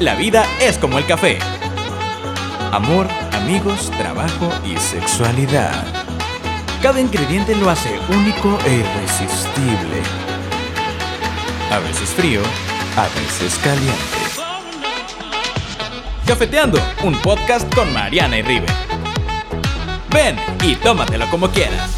La vida es como el café. Amor, amigos, trabajo y sexualidad. Cada ingrediente lo hace único e irresistible. A veces frío, a veces caliente. Cafeteando, un podcast con Mariana y Rive. Ven y tómatelo como quieras.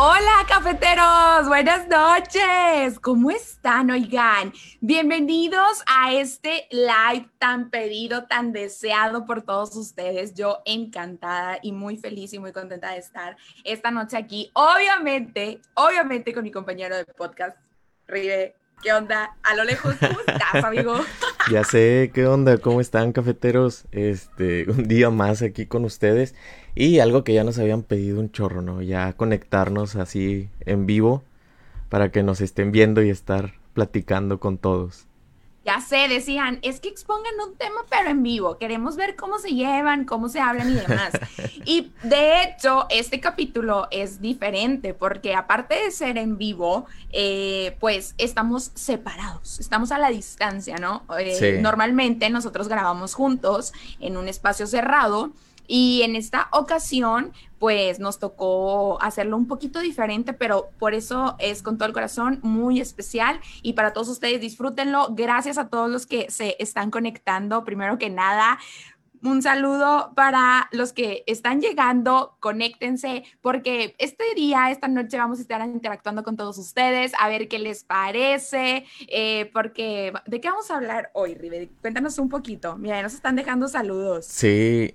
Hola cafeteros, buenas noches. ¿Cómo están? Oigan, bienvenidos a este live tan pedido, tan deseado por todos ustedes. Yo encantada y muy feliz y muy contenta de estar esta noche aquí. Obviamente, obviamente con mi compañero de podcast, Rive. ¿Qué onda? A lo lejos, ¿cómo estás, amigo? ya sé, ¿qué onda? ¿Cómo están, cafeteros? Este, un día más aquí con ustedes. Y algo que ya nos habían pedido un chorro, ¿no? Ya conectarnos así en vivo para que nos estén viendo y estar platicando con todos. Ya sé, decían, es que expongan un tema pero en vivo, queremos ver cómo se llevan, cómo se hablan y demás. y de hecho, este capítulo es diferente porque aparte de ser en vivo, eh, pues estamos separados, estamos a la distancia, ¿no? Eh, normalmente nosotros grabamos juntos en un espacio cerrado y en esta ocasión, pues nos tocó hacerlo un poquito diferente, pero por eso es con todo el corazón muy especial y para todos ustedes disfrútenlo. Gracias a todos los que se están conectando. Primero que nada, un saludo para los que están llegando, conéctense, porque este día, esta noche vamos a estar interactuando con todos ustedes, a ver qué les parece, eh, porque ¿de qué vamos a hablar hoy, River? Cuéntanos un poquito. Mira, nos están dejando saludos. Sí,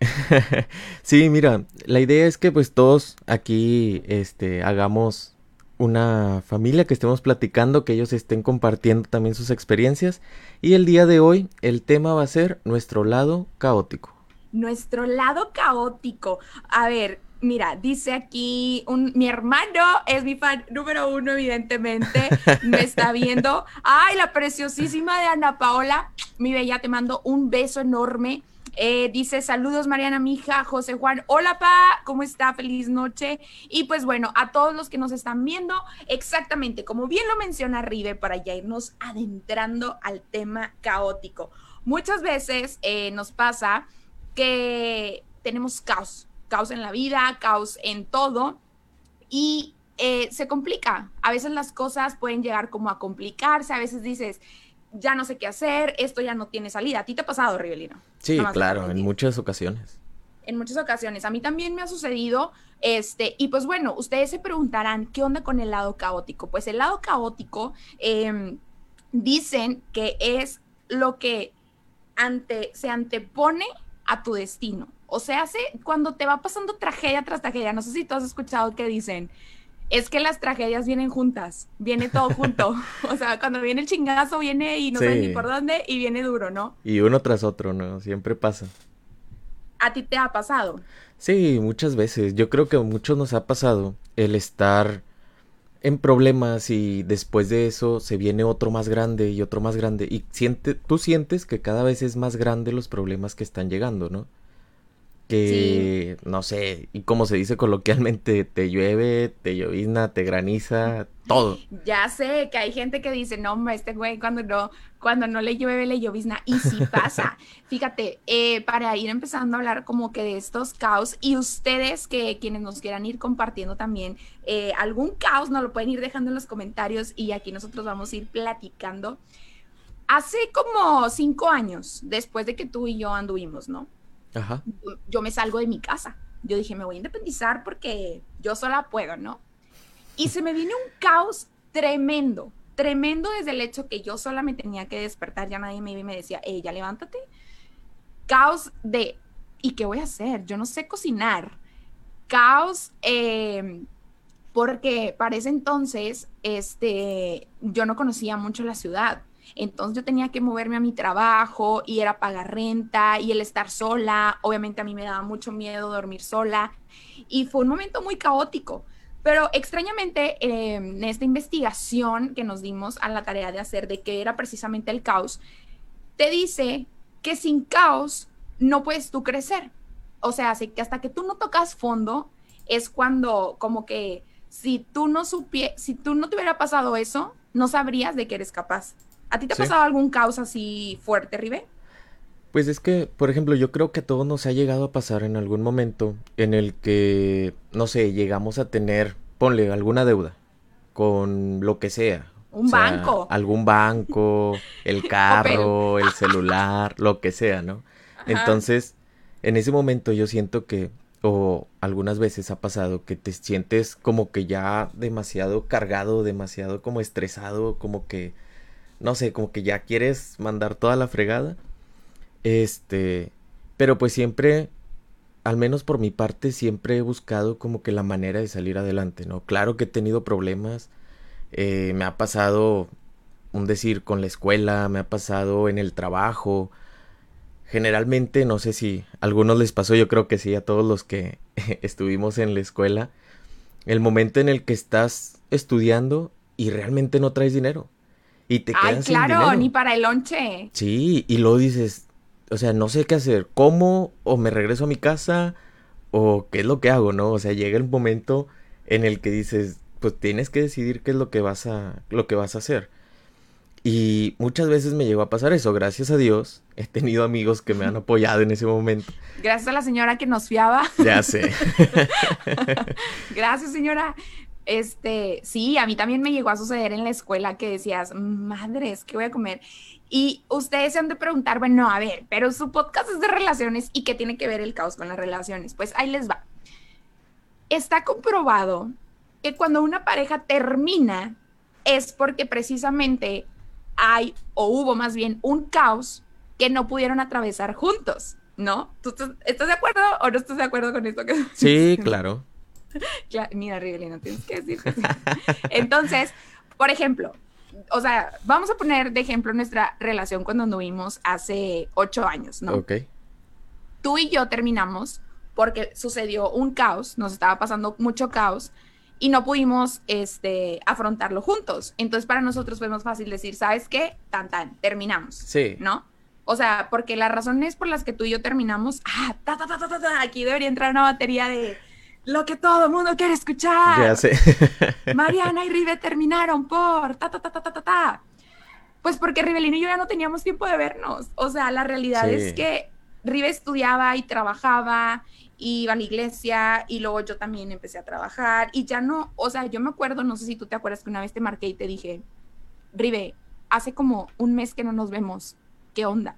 sí, mira, la idea es que pues todos aquí, este, hagamos una familia que estemos platicando, que ellos estén compartiendo también sus experiencias. Y el día de hoy el tema va a ser nuestro lado caótico nuestro lado caótico. A ver, mira, dice aquí, un, mi hermano es mi fan número uno, evidentemente, me está viendo. Ay, la preciosísima de Ana Paola, mi bella, te mando un beso enorme. Eh, dice saludos Mariana Mija, José Juan, hola pa, ¿cómo está? Feliz noche. Y pues bueno, a todos los que nos están viendo, exactamente como bien lo menciona Rive, para ya irnos adentrando al tema caótico. Muchas veces eh, nos pasa que tenemos caos, caos en la vida, caos en todo y eh, se complica. A veces las cosas pueden llegar como a complicarse, a veces dices, ya no sé qué hacer, esto ya no tiene salida. ¿A ti te ha pasado, Rivelino? Sí, claro, en muchas ocasiones. En muchas ocasiones. A mí también me ha sucedido, este, y pues bueno, ustedes se preguntarán, ¿qué onda con el lado caótico? Pues el lado caótico em, dicen que es lo que ante, se antepone a tu destino. O sea, hace cuando te va pasando tragedia tras tragedia, no sé si tú has escuchado que dicen, es que las tragedias vienen juntas, viene todo junto. o sea, cuando viene el chingazo viene y no sé ni por dónde y viene duro, ¿no? Y uno tras otro, ¿no? Siempre pasa. ¿A ti te ha pasado? Sí, muchas veces. Yo creo que a muchos nos ha pasado el estar en problemas y después de eso se viene otro más grande y otro más grande y siente, tú sientes que cada vez es más grande los problemas que están llegando, ¿no? Que, no sé, y como se dice coloquialmente, te llueve, te llovizna, te graniza, todo. Ya sé que hay gente que dice, no, hombre, este güey cuando no, cuando no le llueve, le llovizna. Y sí pasa. Fíjate, eh, para ir empezando a hablar como que de estos caos y ustedes que quienes nos quieran ir compartiendo también eh, algún caos, nos lo pueden ir dejando en los comentarios y aquí nosotros vamos a ir platicando. Hace como cinco años, después de que tú y yo anduvimos, ¿no? Yo me salgo de mi casa. Yo dije, me voy a independizar porque yo sola puedo, ¿no? Y se me viene un caos tremendo, tremendo desde el hecho que yo sola me tenía que despertar, ya nadie me iba y me decía, ella levántate. Caos de, ¿y qué voy a hacer? Yo no sé cocinar. Caos, em, porque para ese entonces, este, yo no conocía mucho la ciudad. Entonces yo tenía que moverme a mi trabajo y era pagar renta y el estar sola. Obviamente a mí me daba mucho miedo dormir sola y fue un momento muy caótico. Pero extrañamente, em, en esta investigación que nos dimos a la tarea de hacer de qué era precisamente el caos, te dice que sin caos no puedes tú crecer. O sea, que hasta que tú no tocas fondo es cuando como que si tú no supie si tú no te hubiera pasado eso, no sabrías de qué eres capaz. ¿A ti te ha pasado algún caos así fuerte, Ribe? Pues es que, por ejemplo, yo creo que a todos nos ha llegado a pasar en algún momento en el que, no sé, llegamos a tener, ponle, alguna deuda con lo que sea. Un banco. Algún banco, el carro, el celular, lo que sea, ¿no? Entonces, en ese momento yo siento que, o algunas veces ha pasado, que te sientes como que ya demasiado cargado, demasiado como estresado, como que, no sé, como que ya quieres mandar toda la fregada. Este, pero pues siempre, al menos por mi parte, siempre he buscado como que la manera de salir adelante, ¿no? Claro que he tenido problemas, eh, me ha pasado, un decir, con la escuela, me ha pasado en el trabajo. Generalmente, no sé si a algunos les pasó, yo creo que sí, a todos los que estuvimos en la escuela, el momento en el que estás estudiando y realmente no traes dinero. Y te quedas Ay, claro, ni para el lonche. Sí, y luego dices, o sea, no sé qué hacer, ¿cómo? O me regreso a mi casa, o qué es lo que hago, ¿no? O sea, llega el momento en el que dices, pues tienes que decidir qué es lo que vas a, lo que vas a hacer. Y muchas veces me llegó a pasar eso, gracias a Dios. He tenido amigos que me han apoyado en ese momento. Gracias a la señora que nos fiaba. Ya sé. gracias, señora. Este, sí, a mí también me llegó a suceder en la escuela que decías, madres, ¿qué voy a comer? Y ustedes se han de preguntar, bueno, a ver, pero su podcast es de relaciones y qué tiene que ver el caos con las relaciones. Pues ahí les va. Está comprobado que cuando una pareja termina es porque precisamente hay o hubo más bien un caos que no pudieron atravesar juntos, ¿no? ¿Tú estás de acuerdo o no estás de acuerdo con esto? Que... Sí, claro. mira, no tienes que decir. Entonces, por ejemplo, o sea, vamos a poner de ejemplo nuestra relación cuando anduvimos hace ocho años, ¿no? Ok. Tú y yo terminamos porque sucedió un caos, nos estaba pasando mucho caos y no pudimos este, afrontarlo juntos. Entonces para nosotros fue más fácil decir, ¿sabes qué? Tan, tan, terminamos. Sí. ¿No? O sea, porque las razones por las que tú y yo terminamos, ah, ta, ta, ta, ta, ta, aquí debería entrar una batería de lo que todo el mundo quiere escuchar. Ya sé. Mariana y Rive terminaron por ta, ta, ta, ta, ta, ta, Pues porque Rivelino y yo ya no teníamos tiempo de vernos. O sea, la realidad es que Rive estudiaba y trabajaba iba a la iglesia y luego yo también empecé a trabajar y ya no, o sea, yo me acuerdo, no sé si tú te acuerdas que una vez te marqué y te dije, Rive, hace como un mes que no nos vemos, ¿qué onda?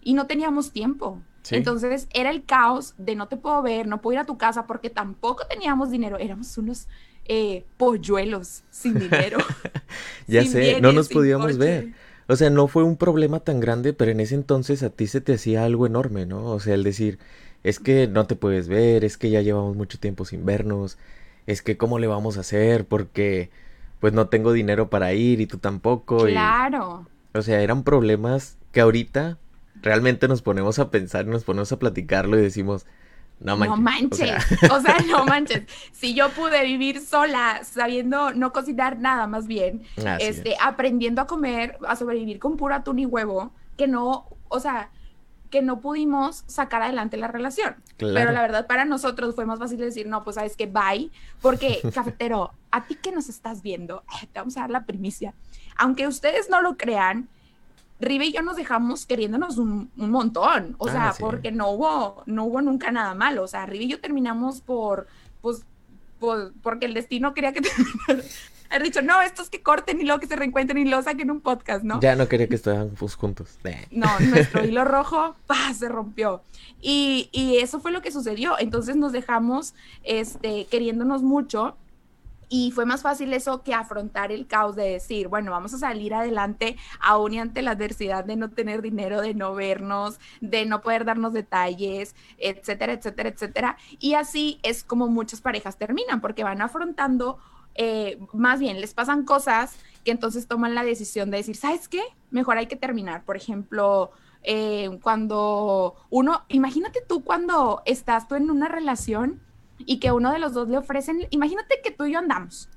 Y no teníamos tiempo. Entonces era el caos de no te puedo ver, no puedo ir a tu casa porque tampoco teníamos dinero, éramos unos eh, polluelos sin dinero. ya sé, no nos podíamos ver. O sea, no fue un problema tan grande, pero en ese entonces a ti se te hacía algo enorme, ¿no? O sea, el decir, es que no te puedes ver, es que ya llevamos mucho tiempo sin vernos, es que cómo le vamos a hacer porque pues no tengo dinero para ir y tú tampoco. Claro. o sea, eran problemas que ahorita realmente nos ponemos a pensar, nos ponemos a platicarlo y decimos, no manches. No manches. O sea, no manches. Si yo pude vivir sola, sabiendo no cocinar nada, más bien, este, aprendiendo a comer, a sobrevivir con pura atún y huevo, que no, o sea, que no pudimos sacar adelante la relación. Pero la verdad para nosotros fue más fácil decir, no, pues sabes que bye, porque cafetero, a ti que nos estás viendo, te vamos a dar la primicia. Aunque ustedes no lo crean, Rive y yo nos dejamos queriéndonos un, montón, o sea, ah, porque no hubo, no hubo nunca nada malo, o sea, Rive y yo terminamos por, pues, por, porque el destino quería que Ha dicho, no, estos que corten y luego que se reencuentren y lo saquen un podcast, ¿no? Ya no quería que estuvieran juntos. No, nuestro hilo rojo, ¡pah! se rompió. Y, y, eso fue lo que sucedió. Entonces nos dejamos este, queriéndonos mucho. Y fue más fácil eso que afrontar el caos de decir, bueno, vamos a salir adelante aún y ante la adversidad de no tener dinero, de no vernos, de no poder darnos detalles, etcétera, etcétera, etcétera. Y así es como muchas parejas terminan, porque van afrontando eh, más bien les pasan cosas que entonces toman la decisión de decir, ¿sabes qué? Mejor hay que terminar. Por ejemplo, eh, cuando uno, imagínate tú cuando estás tú en una relación y que uno de los dos le ofrecen, imagínate que tú y yo andamos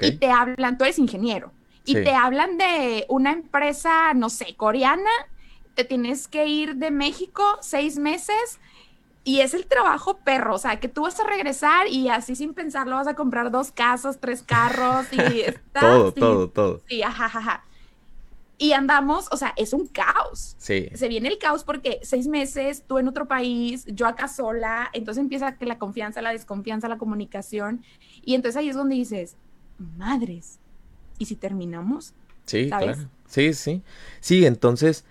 y te hablan, tú eres ingeniero, y te hablan de una empresa, no sé, coreana, te tienes que ir de México seis meses y es el trabajo perro, o sea, que tú vas a regresar y así sin pensarlo vas a comprar dos casas, tres carros y todo, todo, todo. Sí, ajá, ajá. Y andamos, o sea, es un caos. Sí. Se viene el caos porque seis meses, tú en otro país, yo acá sola, entonces empieza que la confianza, la desconfianza, la comunicación. Y entonces ahí es donde dices, madres, ¿y si terminamos? Sí, ¿Sabes? claro. Sí, sí. Sí, entonces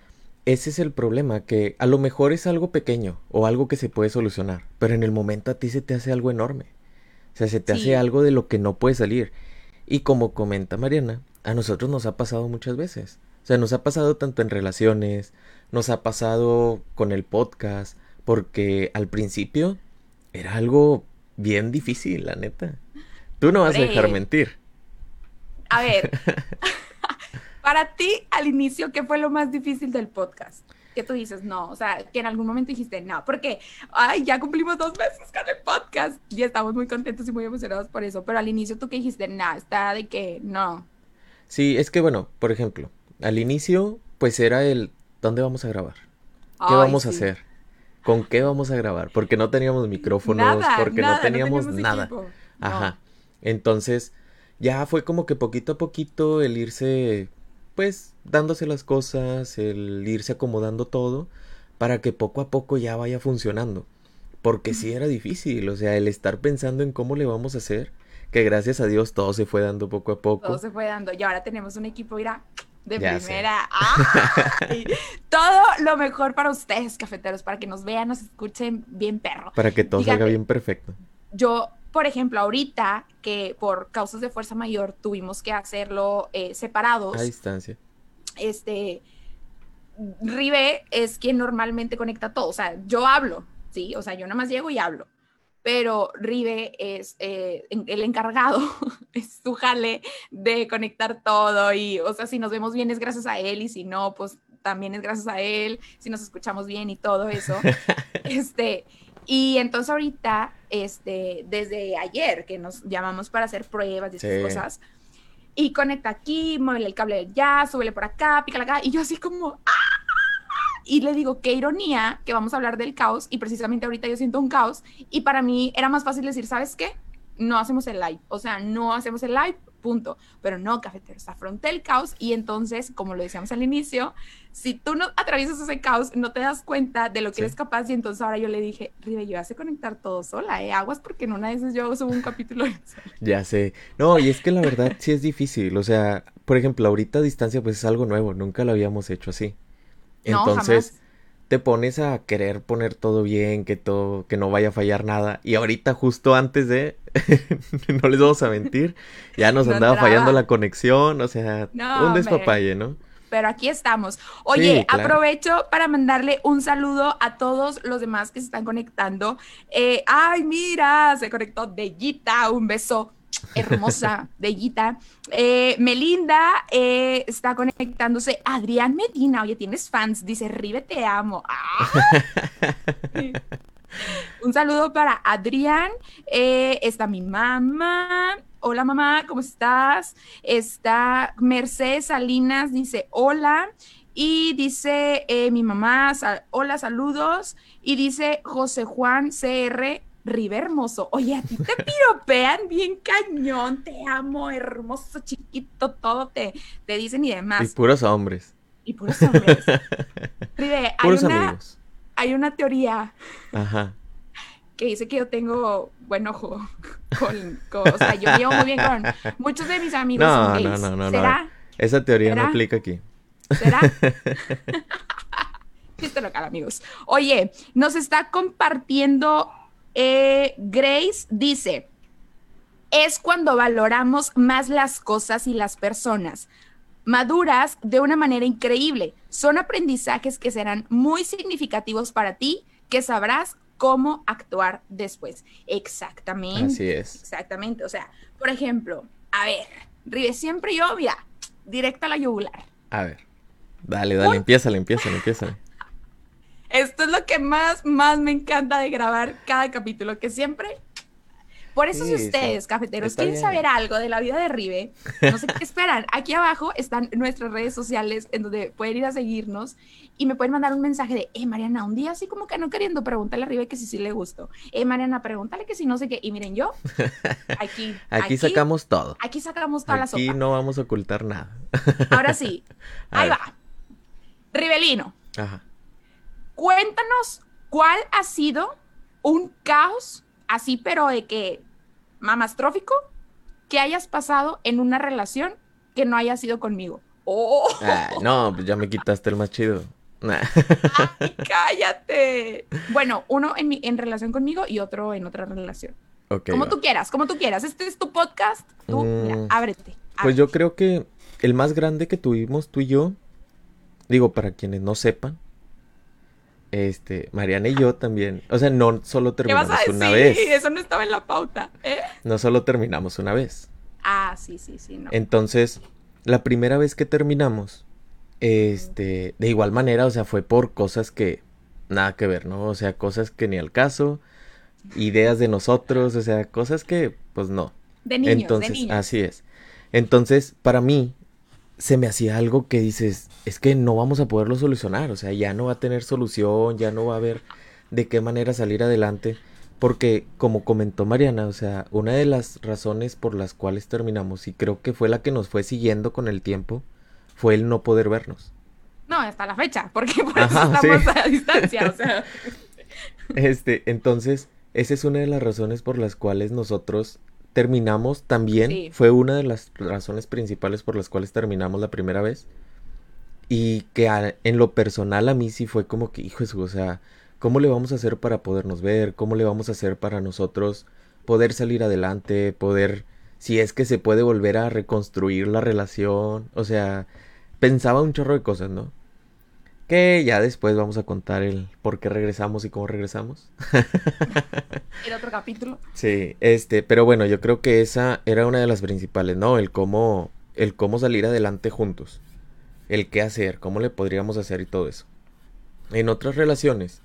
ese es el problema, que a lo mejor es algo pequeño o algo que se puede solucionar, pero en el momento a ti se te hace algo enorme. O sea, se te Sí. hace algo de lo que no puede salir. Y como comenta Mariana, a nosotros nos ha pasado muchas veces. O sea, nos ha pasado tanto en relaciones, nos ha pasado con el podcast, porque al principio era algo bien difícil, la neta. Tú no vas a dejar mentir. A ver, para ti al inicio, ¿qué fue lo más difícil del podcast? Que tú dices, no, o sea, que en algún momento dijiste, no, porque, ay, ya cumplimos dos meses con el podcast y estamos muy contentos y muy emocionados por eso, pero al inicio tú que dijiste, no, está de que no. Sí, es que bueno, por ejemplo, al inicio, pues era el ¿dónde vamos a grabar? ¿Qué Ay, vamos a hacer? ¿Con qué vamos a grabar? Porque no teníamos micrófonos, Nada, porque nada, no teníamos teníamos nada. equipo. No. Ajá. Entonces, ya fue como que poquito a poquito el irse, pues, dándose las cosas, el irse acomodando todo, para que poco a poco ya vaya funcionando. Porque sí era difícil, o sea, el estar pensando en cómo le vamos a hacer, que gracias a Dios todo se fue dando poco a poco. Todo se fue dando y ahora tenemos un equipo, mira, de Ya primera. Todo lo mejor para ustedes, cafeteros, para que nos vean, nos escuchen bien perro. Para que todo salga Fíjate. bien perfecto. Yo, por ejemplo, ahorita que por causas de fuerza mayor tuvimos que hacerlo eh, separados, A distancia. este, Ribe es quien normalmente conecta todo. O sea, yo hablo, ¿sí? O sea, yo nada más llego y hablo. Pero Ribe es eh, el encargado, es su jale de conectar todo. Y, o sea, si nos vemos bien es gracias a él y si no, pues también es gracias a él. Si nos escuchamos bien y todo eso. este, y entonces ahorita, este, desde ayer que nos llamamos para hacer pruebas y esas cosas, y conecta aquí, mueve el cable allá, súbele por acá, pícala acá, y yo así como, ¡ah! Y le digo, qué ironía que vamos a hablar del caos, y precisamente ahorita yo siento un caos, y para mí era más fácil decir, ¿sabes qué? No hacemos el live, o sea, no hacemos el live, punto. Pero no, cafeteros, afronté el caos, y entonces, como lo decíamos al inicio, si tú no atraviesas ese caos, no te das cuenta de lo que Sí. eres capaz, y entonces ahora yo le dije, Ribe, yo hace conectar todo sola, ¿eh? Aguas, porque en una de esas yo subo un capítulo. Ya sé. No, y es que la verdad sí es difícil. O sea, por ejemplo, ahorita a distancia pues es algo nuevo. Nunca lo habíamos hecho así. Entonces te pones a querer poner todo bien, que todo, que no vaya a fallar nada. Y ahorita justo antes de, no les vamos a mentir, ya nos No andaba fallando la conexión. O sea, No, un despapalle, ¿no? pero aquí estamos. Oye, Sí, claro. aprovecho para mandarle un saludo a todos los demás que se están conectando. Eh, ay, mira, se conectó Bellita, un beso. Hermosa, Bellita. Eh, Melinda eh, está conectándose. Adrián Medina, oye, tienes fans. Dice, Ribe, te amo. Un saludo para Adrián. Eh, está mi mamá. Hola mamá, ¿cómo estás? Está Mercedes Salinas, dice hola. Y dice mi mamá, hola, saludos. Y dice José Juan CR, River Hermoso. Oye, a ti te piropean bien cañón. Te amo, hermoso, chiquito, todo te, te dicen y Y demás. puros hombres. Y puros hombres. Ribe, hay una, amigos. hay una teoría Ajá. que dice que yo tengo buen ojo con, con- o sea, yo llevo muy bien con muchos de mis amigos No, son no, gays. no, no, no. ¿Será? Esa teoría no aplica aquí. ¿Será? Chiste local, amigos. Oye, nos está compartiendo eh, Grace, dice, es cuando valoramos más las cosas y las personas. Maduras de una manera increíble. Son aprendizajes que serán muy significativos para ti, que sabrás cómo actuar después. Exactamente. Así es. Exactamente. O sea, por ejemplo, a ver, Rive, siempre yo, mira, directa a la yugular. A ver. Dale, dale, empieza, empieza, empieza. Esto es lo que más, más me encanta de grabar cada capítulo, que siempre Por eso si ustedes, cafeteros, quieren saber algo de la vida de Ribe, no sé qué esperan. Aquí abajo están nuestras redes sociales en donde pueden ir a seguirnos y me pueden mandar un mensaje de, eh, Mariana, un día así como que no queriendo, pregúntale a Ribe que si sí le gustó. Eh, Mariana, pregúntale que si no sé qué. Y miren, yo, aquí. aquí, sacamos todo. Aquí sacamos toda la sopa. Aquí no vamos a ocultar nada. Ahora sí, ahí va. Ribelino. Ajá. Cuéntanos cuál ha sido un caos así, pero de que mamastrófico que hayas pasado en una relación que no haya sido conmigo. Oh. no, pues ya me quitaste el más chido. Ay, cállate. Bueno, uno en, mi, en relación conmigo y otro en otra relación. como tú quieras, como tú quieras. Este es tu podcast. Tú, mm, ábrete, Pues yo creo que el más grande que tuvimos tú y yo, digo, para quienes no sepan, este, Mariana y yo también, o sea, no solo terminamos una vez. Eso no estaba en la pauta. ¿eh? No solo terminamos una vez. Ah, sí, sí, sí, no. Entonces, la primera vez que terminamos, este, de igual manera, o sea, fue por cosas que nada que ver, ¿no? O sea, cosas que ni al caso, ideas de nosotros, o sea, cosas que, pues no. De niños, Entonces, de niños. así es. Entonces, para mí, se me hacía algo que dices, es que no vamos a poderlo solucionar, o sea, ya no va a tener solución, ya no va a haber de qué manera salir adelante, porque como comentó Mariana, o sea, una de las razones por las cuales terminamos, y creo que fue la que nos fue siguiendo con el tiempo, fue el no poder vernos. No, hasta la fecha, porque por eso estamos a distancia, o sea. Este, entonces, esa es una de las razones por las cuales nosotros terminamos también fue una de las razones principales por las cuales terminamos la primera vez. Y que en lo personal a mí sí fue como que, hijo, o sea, ¿cómo le vamos a hacer para podernos ver? ¿Cómo le vamos a hacer para nosotros poder salir adelante? Poder, si es que se puede volver a reconstruir la relación. O sea, pensaba un chorro de cosas, ¿no? Que ya después vamos a contar el por qué regresamos y cómo regresamos. el otro capítulo. Sí, este, pero bueno, yo creo que esa era una de las principales, ¿no? El cómo, el cómo salir adelante juntos. El qué hacer, cómo le podríamos hacer y todo eso. En otras relaciones,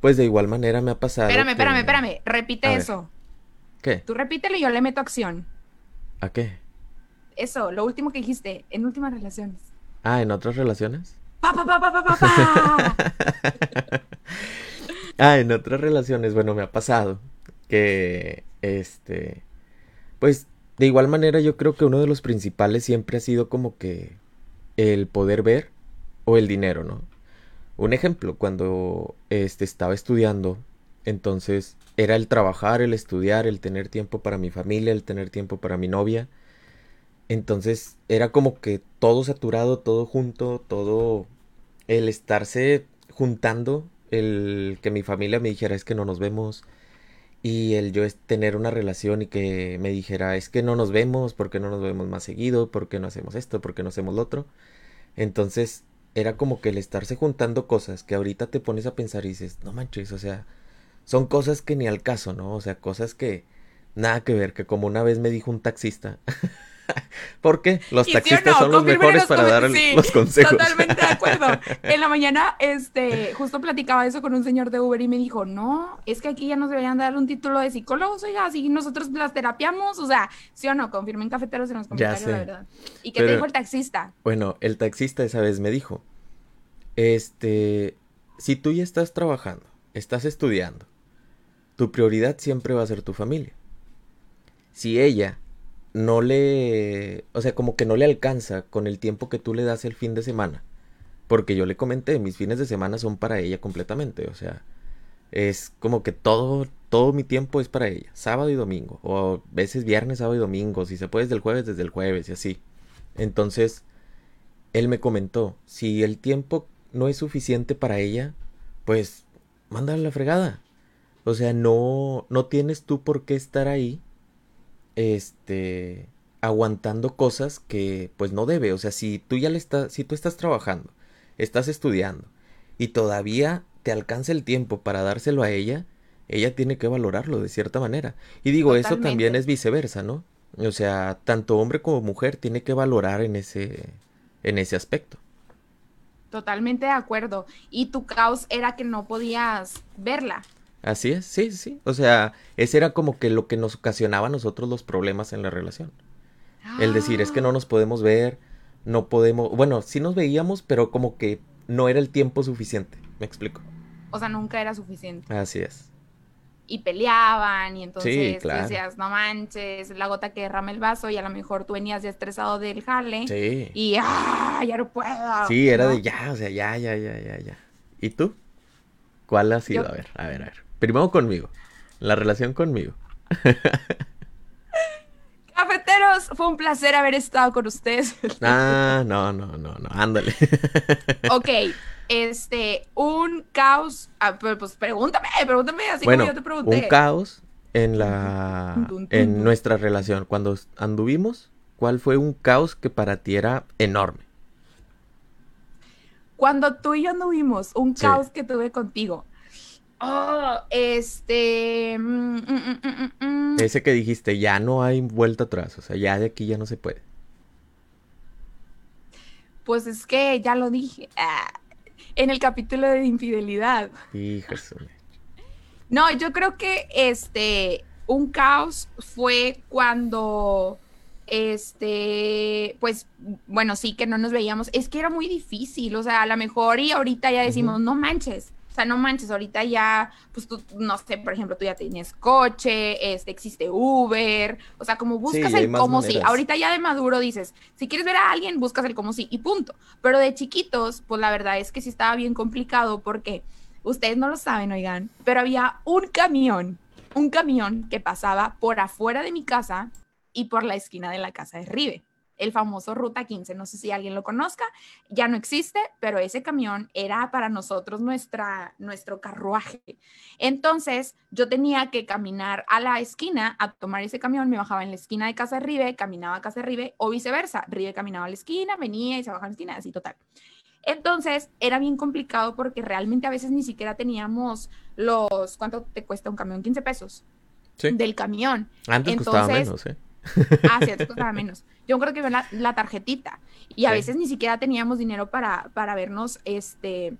pues de igual manera me ha pasado. Espérame, espérame, espérame. Repite eso. ¿Qué? Tú repítelo y yo le meto acción. ¿A qué? Eso, lo último que dijiste, en últimas relaciones. Ah, ¿en otras relaciones? ah, en otras relaciones, bueno, me ha pasado que, este, pues, de igual manera yo creo que uno de los principales siempre ha sido como que el poder ver o el dinero, ¿no? Un ejemplo, cuando este, estaba estudiando, entonces era el trabajar, el estudiar, el tener tiempo para mi familia, el tener tiempo para mi novia. Entonces era como que todo saturado, todo junto, todo el estarse juntando, el que mi familia me dijera es que no nos vemos y el yo tener una relación y que me dijera es que no nos vemos, porque no nos vemos más seguido, porque no hacemos esto, porque no hacemos lo otro. Entonces era como que el estarse juntando cosas que ahorita te pones a pensar y dices, no manches, o sea, son cosas que ni al caso, ¿no? O sea, cosas que nada que ver, que como una vez me dijo un taxista, Porque los taxistas son los mejores para dar los consejos. Totalmente de acuerdo. En la mañana, este, justo platicaba eso con un señor de Uber y me dijo, no, es que aquí ya nos deberían dar un título de psicólogos, oiga, así nosotros las terapiamos, o sea, sí o no, confirmen cafeteros en los comentarios, la verdad. ¿Y qué te dijo el taxista? Bueno, el taxista esa vez me dijo, este, si tú ya estás trabajando, estás estudiando, tu prioridad siempre va a ser tu familia. Si ella no le, o sea, como que no le alcanza con el tiempo que tú le das el fin de semana. Porque yo le comenté, mis fines de semana son para ella completamente, o sea, es como que todo, todo mi tiempo es para ella, sábado y domingo, o a veces viernes, sábado y domingo, si se puede desde el jueves, desde el jueves y así. Entonces, él me comentó, si el tiempo no es suficiente para ella, pues mándale la fregada. O sea, no, no tienes tú por qué estar ahí este aguantando cosas que pues no debe, o sea, si tú ya le estás si tú estás trabajando, estás estudiando y todavía te alcanza el tiempo para dárselo a ella, ella tiene que valorarlo de cierta manera. Y digo, eso también es viceversa, ¿no? O sea, tanto hombre como mujer tiene que valorar en ese en ese aspecto. Totalmente de acuerdo. Y tu caos era que no podías verla. Así es, sí, sí. O sea, ese era como que lo que nos ocasionaba a nosotros los problemas en la relación. El decir, es que no nos podemos ver, no podemos, bueno, sí nos veíamos, pero como que no era el tiempo suficiente, me explico. O sea, nunca era suficiente. Así es. Y peleaban, y entonces Sí, claro. decías, no manches, la gota que derrama el vaso, y a lo mejor tú venías ya estresado del jale, Sí. y ¡ah! ya no puedo. Sí, era de ya, o sea, ya, ya, ya, ya, ya. ¿Y tú? ¿Cuál ha sido? Yo- A ver, a ver, a ver. Primero conmigo. La relación conmigo. Cafeteros, fue un placer haber estado con ustedes. Ah, no, no, no, no. Ándale. ok, este, un caos. ah, pues pregúntame, pregúntame así bueno, como yo te pregunté. un caos en la en nuestra relación. Cuando anduvimos, ¿cuál fue un caos que para ti era enorme? Cuando tú y yo anduvimos, un Sí. caos que tuve contigo. Oh, este. mm, mm, mm. Ese que dijiste, ya no hay vuelta atrás, o sea, ya de aquí ya no se puede. Pues es que ya lo dije. ah, en el capítulo de infidelidad. Hijo de su- No, yo creo que este. Un caos fue cuando. Este, pues, bueno, sí que no nos veíamos. Es que era muy difícil, o sea, a lo mejor y ahorita ya decimos, no manches. O sea, no manches, ahorita ya, pues tú, no sé, por ejemplo, tú ya tienes coche, este, existe Uber, o sea, como buscas el cómo sí. Ahorita ya de maduro dices, si quieres ver a alguien, buscas el cómo sí y punto. Pero de chiquitos, pues la verdad es que sí estaba bien complicado porque ustedes no lo saben, oigan, pero había un camión, un camión que pasaba por afuera de mi casa y por la esquina de la casa de Rive. El famoso Ruta 15, no sé si alguien lo conozca, ya no existe, pero ese camión era para nosotros nuestra, nuestro carruaje. Entonces yo tenía que caminar a la esquina a tomar ese camión, me bajaba en la esquina de casa de Rive, caminaba a casa de Rive o viceversa. Rive caminaba a la esquina, venía y se bajaba a la esquina, así total. Entonces era bien complicado porque realmente a veces ni siquiera teníamos los, ¿cuánto te cuesta un camión? 15 pesos Sí. del camión. Antes costaba menos, ¿eh? Ah, sí, antes costaba menos. Yo creo que veo la, la tarjetita. Y a Sí. veces ni siquiera teníamos dinero para, para vernos, este,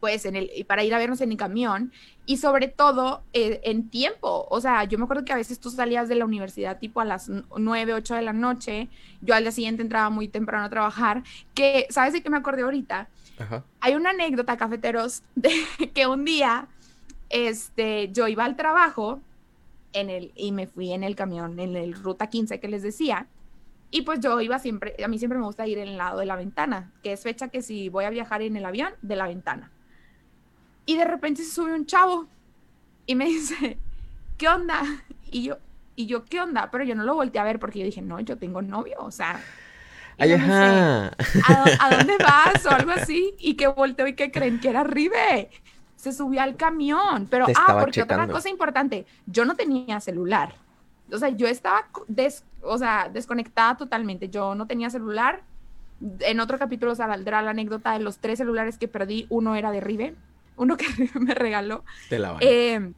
pues, en el, para ir a vernos en el camión. Y sobre todo, eh, en tiempo. O sea, yo me acuerdo que a veces tú salías de la universidad tipo a las 9, 8 de la noche. Yo al día siguiente entraba muy temprano a trabajar. Que, ¿sabes de qué me acordé ahorita? Ajá. Hay una anécdota, cafeteros, de que un día este, yo iba al trabajo en el, y me fui en el camión, en el Ruta 15 que les decía. Y pues yo iba siempre, a mí siempre me gusta ir en el lado de la ventana, que es fecha que si voy a viajar en el avión, de la ventana. Y de repente se sube un chavo y me dice, ¿qué onda? Y yo, y yo, ¿qué onda? Pero yo no lo volteé a ver porque yo dije, no, yo tengo novio, o sea. Ay, me dice, ajá. ¿a, a dónde vas? O algo así. Y que volteó y que creen que era Rive. Se subió al camión. Pero, ah, porque otra checando. cosa importante, yo no tenía celular. O sea, yo estaba des- o sea, desconectada totalmente. Yo no tenía celular. En otro capítulo saldrá la anécdota de los tres celulares que perdí. Uno era de Rive, uno que me regaló. Te la. Eh,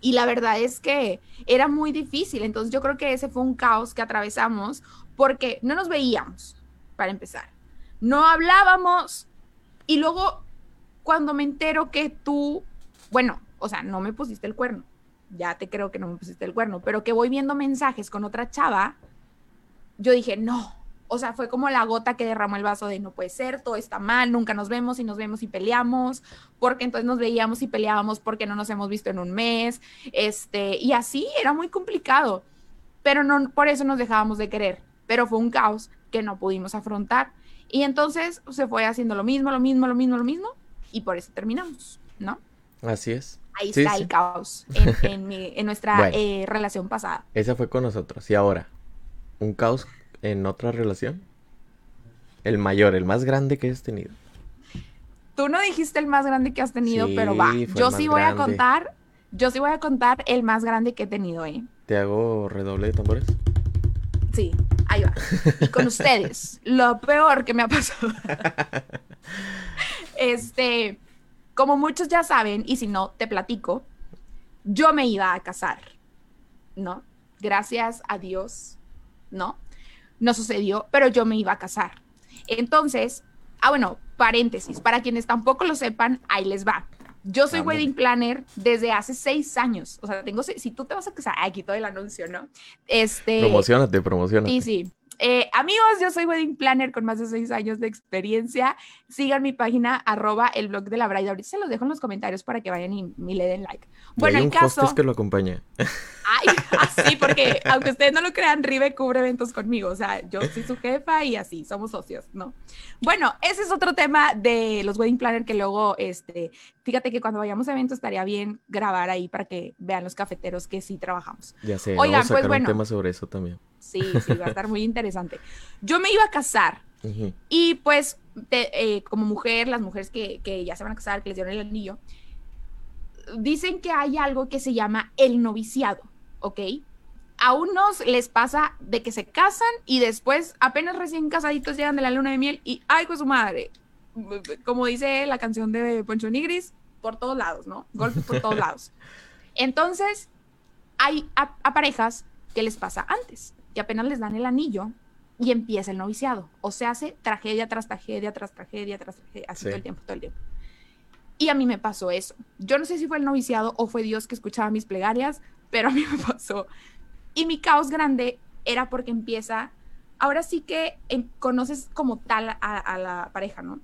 y la verdad es que era muy difícil. Entonces yo creo que ese fue un caos que atravesamos porque no nos veíamos, para empezar. No hablábamos. Y luego, cuando me entero que tú, bueno, o sea, no me pusiste el cuerno. Ya te creo que no me pusiste el cuerno, pero que voy viendo mensajes con otra chava, yo dije, no. O sea, fue como la gota que derramó el vaso de no puede ser, todo está mal, nunca nos vemos y nos vemos y peleamos porque entonces nos veíamos y peleábamos porque no nos hemos visto en un mes, este, y así era muy complicado, pero no, por eso nos dejábamos de querer, pero fue un caos que no pudimos afrontar, y entonces se fue haciendo lo mismo, lo mismo, lo mismo, lo mismo, y por eso terminamos, ¿no? Así es. Ahí Sí, está sí. el caos en, en mi- en nuestra Bueno. eh, relación pasada. Esa fue con nosotros. Y ahora, ¿un caos en otra relación? El mayor, el más grande que has tenido. Tú no dijiste el más grande que has tenido, Sí, pero va, yo sí voy a contar, yo sí voy a contar el más grande que he tenido, ¿eh? ¿Te hago redoble de tambores? Sí, ahí va. Y con ustedes, lo peor que me ha pasado. Este, como muchos ya saben, y si no, te platico, yo me iba a casar, ¿no? Gracias a Dios, ¿no? No sucedió, pero yo me iba a casar. Entonces, ah, bueno, paréntesis, para quienes tampoco lo sepan, ahí les va. Yo soy wedding planner desde hace seis años. O sea, tengo, seis- si tú te vas a casar, aquí todo el anuncio, ¿no? Este, Promocionate, promocionate. Sí, sí. Eh, amigos, yo soy wedding planner con más de seis años de experiencia. Sigan mi página, arroba el blog de la bride. Ahorita se los dejo en los comentarios para que vayan y, y le den like. Bueno, hay un caso... hostess que lo acompaña. Ay, así, porque aunque ustedes no lo crean, Rive cubre eventos conmigo. O sea, yo soy su jefa y así, somos socios, ¿no? Bueno, ese es otro tema de los wedding planner que luego, este, fíjate que cuando vayamos a eventos estaría bien grabar ahí para que vean los cafeteros que sí trabajamos. Ya sé, Oigan, vamos a pues, bueno. un tema sobre eso también. Sí, sí, va a estar muy interesante. Yo me iba a casar Ujú. y pues te- eh, como mujer, las mujeres que, que ya se van a casar, que les dieron el anillo, dicen que hay algo que se llama el noviciado, ¿ok? A unos les pasa de que se casan y después apenas recién casaditos llegan de la luna de miel y ¡ay, con su madre! Como dice la canción de Poncho Nigris, por todos lados, ¿no? Golpes por todos lados. Entonces, hay a, a parejas que les pasa antes, que apenas les dan el anillo y empieza el noviciado. O se hace tragedia tras tragedia, tras tragedia, tras tragedia, así Sí. todo el tiempo, todo el tiempo. Y a mí me pasó eso. Yo no sé si fue el noviciado o fue Dios que escuchaba mis plegarias, pero a mí me pasó. Y mi caos grande era porque empieza, ahora sí que em, conoces como tal a, a la pareja, ¿no?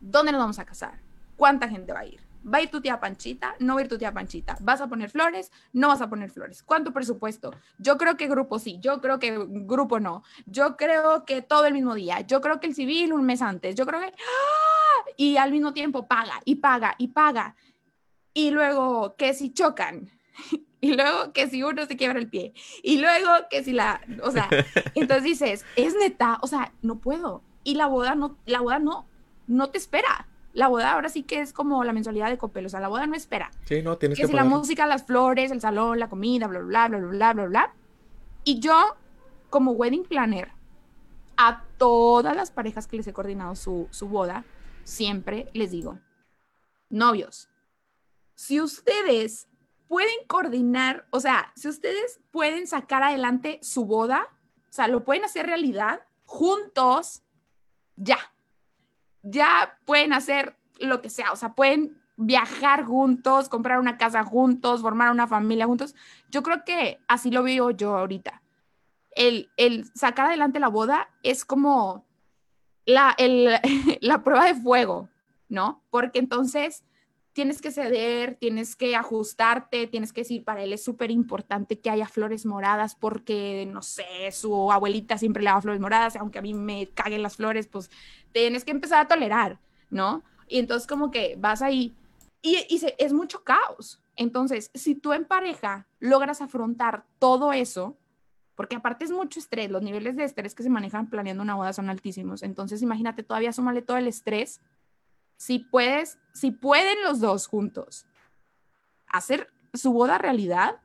¿Dónde nos vamos a casar? ¿Cuánta gente va a ir? ¿Va a ir tu tía Panchita? ¿No va a ir tu tía Panchita? ¿Vas a poner flores? ¿No vas a poner flores? ¿Cuánto presupuesto? Yo creo que grupo sí, yo creo que grupo no. Yo creo que todo el mismo día. Yo creo que el civil un mes antes. Yo creo que... ¡Ah! Y al mismo tiempo paga y paga y paga. Y luego que si chocan. Y luego que si uno se quiebra el pie. Y luego que si la... O sea, entonces dices, es neta, o sea, no puedo. Y la boda no, la boda no, no te espera. La boda ahora sí que es como la mensualidad de Copel, o sea, la boda no espera. Sí, no, tienes Que que si la música, las flores, el salón, la comida, bla, bla, bla, bla, bla, bla, bla. Y yo, como wedding planner, a todas las parejas que les he coordinado su, su boda, siempre les digo, novios, si ustedes pueden coordinar, o sea, si ustedes pueden sacar adelante su boda, o sea, lo pueden hacer realidad juntos, ya. Ya pueden hacer lo que sea, o sea, pueden viajar juntos, comprar una casa juntos, formar una familia juntos. Yo creo que así lo veo yo ahorita. El, el sacar adelante la boda es como la, el- la prueba de fuego, ¿no? Porque entonces tienes que ceder, tienes que ajustarte, tienes que decir, para él es súper importante que haya flores moradas porque, no sé, su abuelita siempre le daba flores moradas, aunque a mí me caguen las flores, pues tienes que empezar a tolerar, ¿no? Y entonces como que vas ahí y, es mucho caos. Entonces, si tú en pareja logras afrontar todo eso, porque aparte es mucho estrés, los niveles de estrés que se manejan planeando una boda son altísimos. Entonces, imagínate, todavía súmale todo el estrés. Si puedes, si pueden los dos juntos hacer su boda realidad,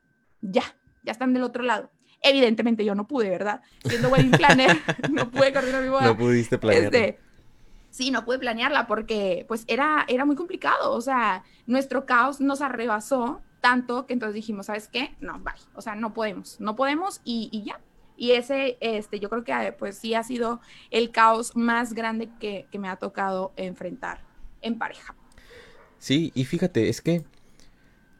ya, ya están del otro lado. Evidentemente yo no pude, ¿verdad? Siendo wedding planner, no pude coordinar mi boda. No pudiste planear. Este, sí, no pude planearla porque pues era, era muy complicado. O sea, nuestro caos nos arrebasó tanto que entonces dijimos, ¿sabes qué? No, bye. O sea, no podemos, no podemos y, y ya. Y ese, este, yo creo que pues sí ha sido el caos más grande que, que me ha tocado enfrentar en pareja. Sí, y fíjate, es que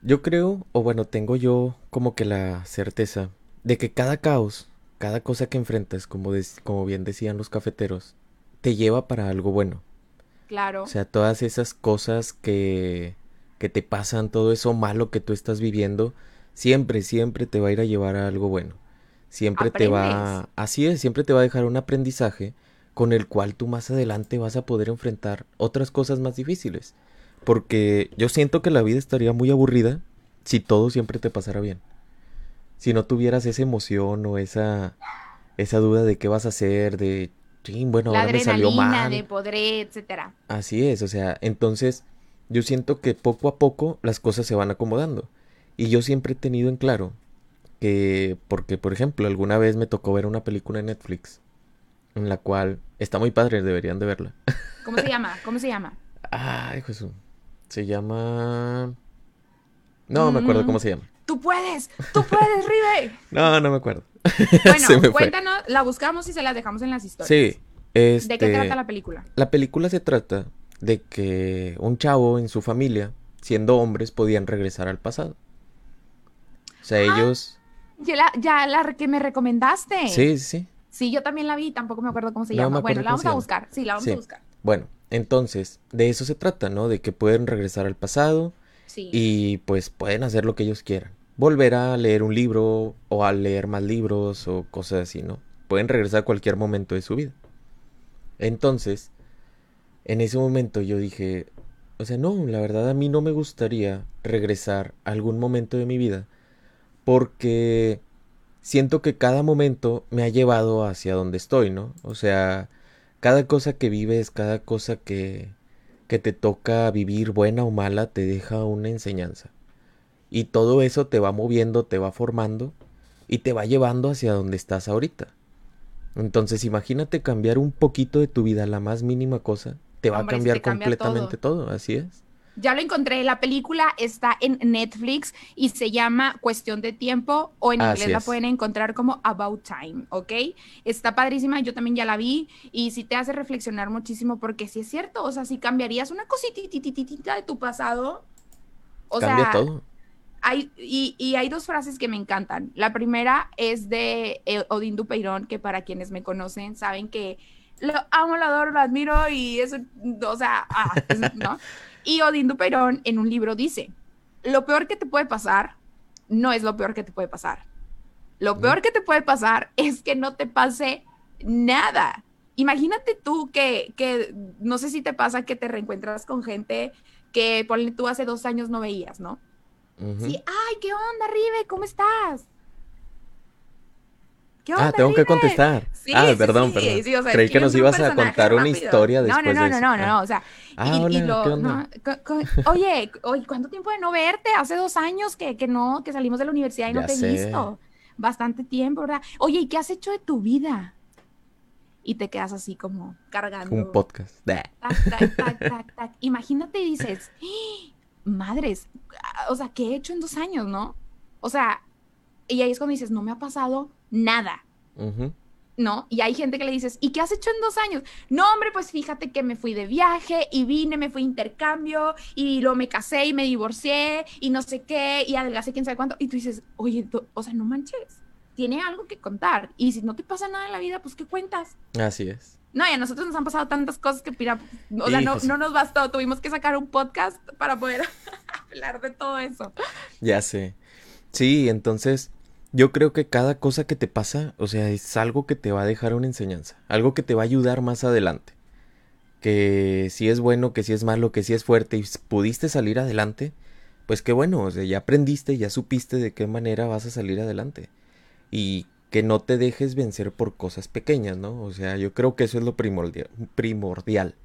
yo creo, o bueno, tengo yo como que la certeza de que cada caos, cada cosa que enfrentas, como, como bien decían los cafeteros, te lleva para algo bueno. Claro. O sea, todas esas cosas que, que te pasan, todo eso malo que tú estás viviendo, siempre, siempre te va a ir a llevar a algo bueno. Siempre te va, Aprendes. así es, siempre te va a dejar un aprendizaje con el cual tú más adelante vas a poder enfrentar otras cosas más difíciles. Porque yo siento que la vida estaría muy aburrida si todo siempre te pasara bien. Si no tuvieras esa emoción o esa, esa duda de qué vas a hacer, de, sí, bueno, la ahora me salió mal. de poder, etcétera. Así es, o sea, entonces yo siento que poco a poco las cosas se van acomodando. Y yo siempre he tenido en claro que, porque por ejemplo, alguna vez me tocó ver una película en Netflix, en la cual está muy padre, deberían de verla. ¿Cómo se llama? ¿Cómo se llama? Ay, Jesús. Se llama... No, me acuerdo Mm. cómo se llama. Tú puedes, tú puedes, Ribe. No, no me acuerdo. Bueno, me cuéntanos, la buscamos y se las dejamos en las historias. Sí, este... ¿De qué trata la película? La película se trata de que un chavo en su familia, siendo hombres, podían regresar al pasado. O sea, Ah, ellos... Ya la, ya la que me recomendaste. Sí, sí, sí. Sí, yo también la vi, tampoco me acuerdo cómo se No llama. Bueno, la vamos a buscar. Sí, la vamos Sí. a buscar. Bueno, entonces, de eso se trata, ¿no? De que pueden regresar al pasado Sí. y pues pueden hacer lo que ellos quieran. Volver a leer un libro o a leer más libros o cosas así, ¿no? Pueden regresar a cualquier momento de su vida. Entonces, en ese momento yo dije, o sea, no, la verdad a mí no me gustaría regresar a algún momento de mi vida porque siento que cada momento me ha llevado hacia donde estoy, ¿no? O sea, cada cosa que vives, cada cosa que, que te toca vivir, buena o mala, te deja una enseñanza. Y todo eso te va moviendo, te va formando y te va llevando hacia donde estás ahorita. Entonces imagínate cambiar un poquito de tu vida, la más mínima cosa, te va Hombre, a cambiar te cambia completamente todo. así es. Ya lo encontré. La película está en Netflix y se llama Cuestión de Tiempo o en Así inglés la es. pueden encontrar como About Time, ¿ok? Está padrísima, yo también ya la vi y sí te hace reflexionar muchísimo porque sí es cierto, o sea, si cambiarías una cosititititita de tu pasado, o Cambia sea, todo. hay, y, y hay dos frases que me encantan. La primera es de eh, Odín Dupeirón, que para quienes me conocen saben que lo amo, lo adoro, lo admiro y eso, o sea, ah, ¿no? Y Odín Dupeirón en un libro dice, lo peor que te puede pasar no es lo peor que te puede pasar. Lo peor que te puede pasar es que no te pase nada. Imagínate tú que, que no sé si te pasa que te reencuentras con gente que ponle tú hace dos años no veías, ¿no? Ujú. Sí, ay, ¿qué onda, Rive? ¿Cómo estás? ¿Qué onda, Ah, tengo que contestar. Sí, ah, sí, perdón, perdón. sí, o sea, Creí que ¿quién nos ibas a contar una rápido? historia No, después no, no, de no, eso. no, Ah. no, o sea, Ah, y, y hola, lo- ¿qué onda? no, oye, oye, ¿cuánto tiempo de no verte? Hace dos años que, que no, que salimos de la universidad y no te he visto. Bastante tiempo, ¿verdad? Oye, ¿y qué has hecho de tu vida? Y te quedas así como cargando. Un podcast. Bah. tac, tac, tac, tac, tac. Imagínate y dices, ¡Ah! madres, ah, o sea, ¿qué he hecho en dos años, no? O sea, y ahí es cuando dices, no me ha pasado nada. ¿no? Y hay gente que le dices, ¿y qué has hecho en dos años? No, hombre, pues fíjate que me fui de viaje y vine, me fui a intercambio y luego me casé y me divorcié y no sé qué y adelgacé quién sabe cuánto. Y tú dices, oye, o sea, no manches, tiene algo que contar. Y si no te pasa nada en la vida, pues ¿qué cuentas? Así es. No, y a nosotros nos han pasado tantas cosas que, mira, o sea, no, no nos bastó. Tuvimos que sacar un podcast para poder hablar de todo eso. Ya sé. Sí, entonces yo creo que cada cosa que te pasa, o sea, es algo que te va a dejar una enseñanza, algo que te va a ayudar más adelante. Que si es bueno, que si es malo, que si es fuerte y pudiste salir adelante, pues qué bueno, o sea, ya aprendiste, ya supiste de qué manera vas a salir adelante. Y que no te dejes vencer por cosas pequeñas, ¿no? O sea, yo creo que eso es lo primordial, primordial.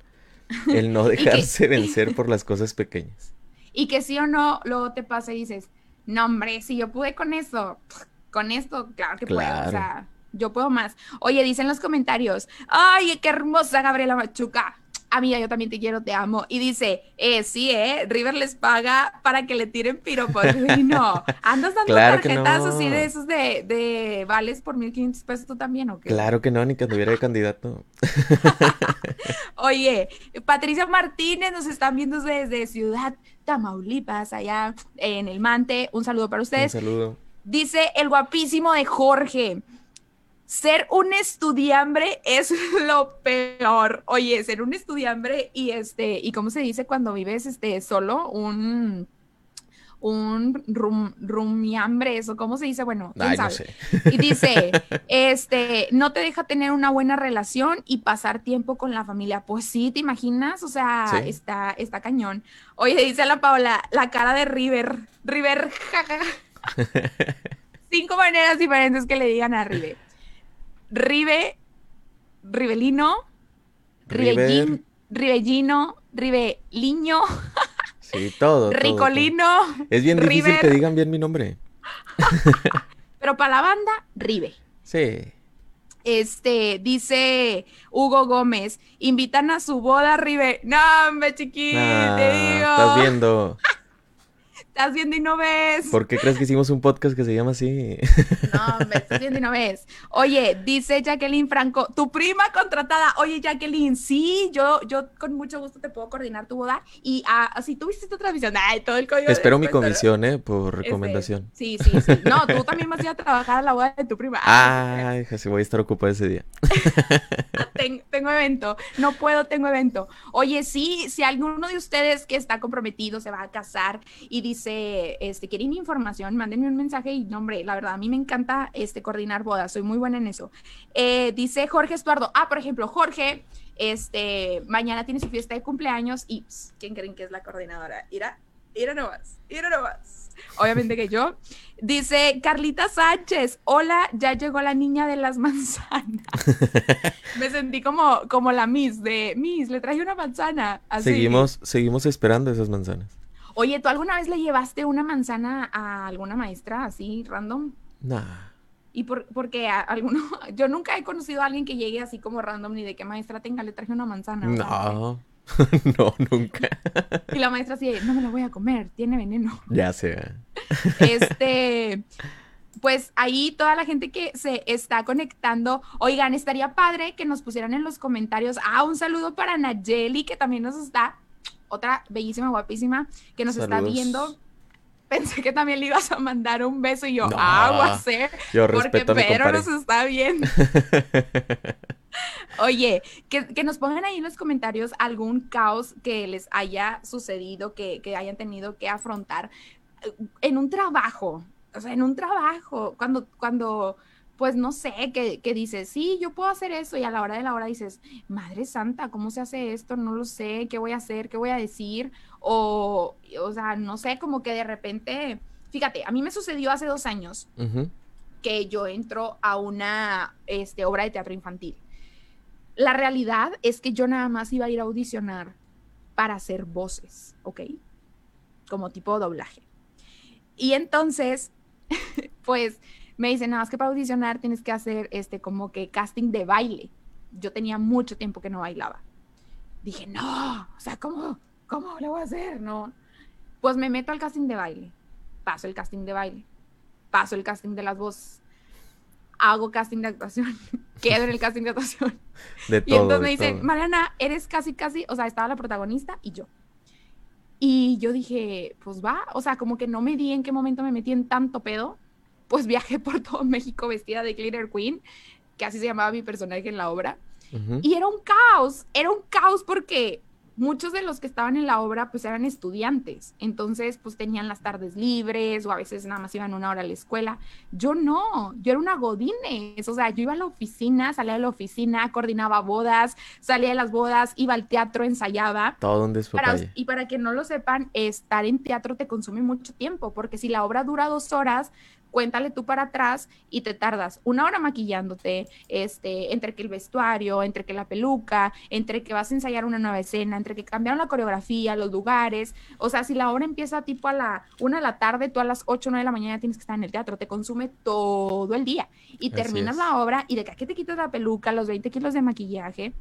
El no que- dejarse vencer por las cosas pequeñas. Y que sí o no, luego te pasa y dices, no, hombre, si yo pude con eso, con esto, claro que puedo. O sea, yo puedo más. Oye, dice en los comentarios, ay, qué hermosa Gabriela Machuca. Amiga, yo también te quiero, te amo. Y dice, eh, sí, eh, River les paga para que le tiren piropos. Y no, andas dando Claro tarjetas no. así de esos de, de vales por 1500 pesos tú también, ¿o qué? Claro que no, ni que anduviera de candidato. Oye, Patricia Martínez nos están viendo desde Ciudad Tamaulipas, allá en el Mante. Un saludo para Un ustedes. saludo. Dice el guapísimo de Jorge. Ser un estudiambre es lo peor. Oye, ser un estudiambre y este, ¿y cómo se dice cuando vives este solo? Un un rum, rumiambre, eso, ¿cómo se dice? Bueno, quién Ay, no sabe. sé. Y dice, este, no te deja tener una buena relación y pasar tiempo con la familia. Pues sí, ¿te imaginas? O sea, Sí. está, está cañón. Oye, dice la Paola, la cara de River. River, jaja. Cinco maneras diferentes que le digan a Rive. Rive, Rivelino. Ribellín, Ribellino, Ribeliño, Sí, todo. todo, todo. Ricolino, Es bien difícil River. que digan bien mi nombre. pero para la banda, Rive. Sí. Este, dice Hugo Gómez, invitan a su boda, Rive. No, hombre, chiquín, Ah, te digo. estás viendo. Estás viendo y no ves. ¿Por qué crees que hicimos un podcast que se llama así? No, me estás viendo y no ves. Oye, dice Jacqueline Franco, tu prima contratada. Oye, Jacqueline, sí, yo, yo con mucho gusto te puedo coordinar tu boda. Y así ah, tuviste tu transmisión. Ay, todo el código. Espero mi comisión, ¿eh? Por este, recomendación. sí, sí, sí. No, tú también vas a ir a trabajar a la boda de tu prima. Ay, sí, voy a estar ocupado ese día. tengo evento. No puedo, tengo evento. Oye, sí, si alguno de ustedes que está comprometido se va a casar y dice, este, quieren información, mándenme un mensaje y nombre, la verdad, a mí me encanta este, coordinar bodas, soy muy buena en eso. Eh, dice Jorge Estuardo, ah, por ejemplo, Jorge, este, mañana tiene su fiesta de cumpleaños y ¿quién creen que es la coordinadora? Ira, Ira nomás, Ira nomás. Obviamente que yo. Dice Carlita Sánchez, hola, ya llegó la niña de las manzanas. Me sentí como, como la Miss de Miss, le traje una manzana. Seguimos, seguimos esperando esas manzanas. Oye, ¿tú alguna vez le llevaste una manzana a alguna maestra así random? Nah. Y por, porque a alguno, yo nunca he conocido a alguien que llegue así como random ni de qué maestra tenga, le traje una manzana. No, no, nunca. Y la maestra así, no me la voy a comer, tiene veneno. Ya sé. Este, pues ahí toda la gente que se está conectando, oigan, estaría padre que nos pusieran en los comentarios, ah, un saludo para Nayeli, que también nos está otra bellísima, guapísima, que nos está viendo. Pensé que también le ibas a mandar un beso y yo, no, agua, sé, yo porque pero nos está viendo. Oye, que, que, nos pongan ahí en los comentarios algún caos que les haya sucedido, que, que hayan tenido que afrontar eh, en un trabajo, o sea, en un trabajo, cuando, cuando pues no sé, que, que, dices, sí, yo puedo hacer eso y a la hora de la hora dices, Madre Santa, ¿cómo se hace esto? No lo sé, ¿qué voy a hacer? ¿Qué voy a decir? O, o sea, no sé, como que de repente, fíjate, a mí me sucedió hace dos años que yo entro a una este, obra de teatro infantil. La realidad es que yo nada más iba a ir a audicionar para hacer voces, ¿ok? Como tipo doblaje. Y entonces, pues me dicen, nada más que para audicionar tienes que hacer este como que casting de baile. Yo tenía mucho tiempo que no bailaba. Dije, no, o sea, ¿cómo, cómo lo voy a hacer? No. Pues me meto al casting de baile. Paso el casting de baile. Paso el casting de las voces. Hago casting de actuación. Quedo en el casting de actuación. De y entonces me dicen, Mariana, eres casi, casi, o sea, estaba la protagonista y yo. Y yo dije, pues va, o sea, como que no me di en qué momento me metí en tanto pedo pues viajé por todo México vestida de Glitter Queen, que así se llamaba mi personaje en la obra. Y era un caos, era un caos porque muchos de los que estaban en la obra pues eran estudiantes, entonces pues tenían las tardes libres o a veces nada más iban una hora a la escuela. Yo no, yo era una godines, o sea, yo iba a la oficina, salía de la oficina, coordinaba bodas, salía de las bodas, iba al teatro, ensayaba. Todo para, Y para que no lo sepan, estar en teatro te consume mucho tiempo, porque si la obra dura dos horas, cuéntale tú para atrás y te tardas una hora maquillándote, este, entre que el vestuario, entre que la peluca, entre que vas a ensayar una nueva escena, entre que cambiaron la coreografía, los lugares. O sea, si la obra empieza tipo a la una de la tarde, tú a las 8 o 9 de la mañana tienes que estar en el teatro, te consume todo el día. Y terminas la obra y de que te quitas la peluca, los 20 kilos de maquillaje,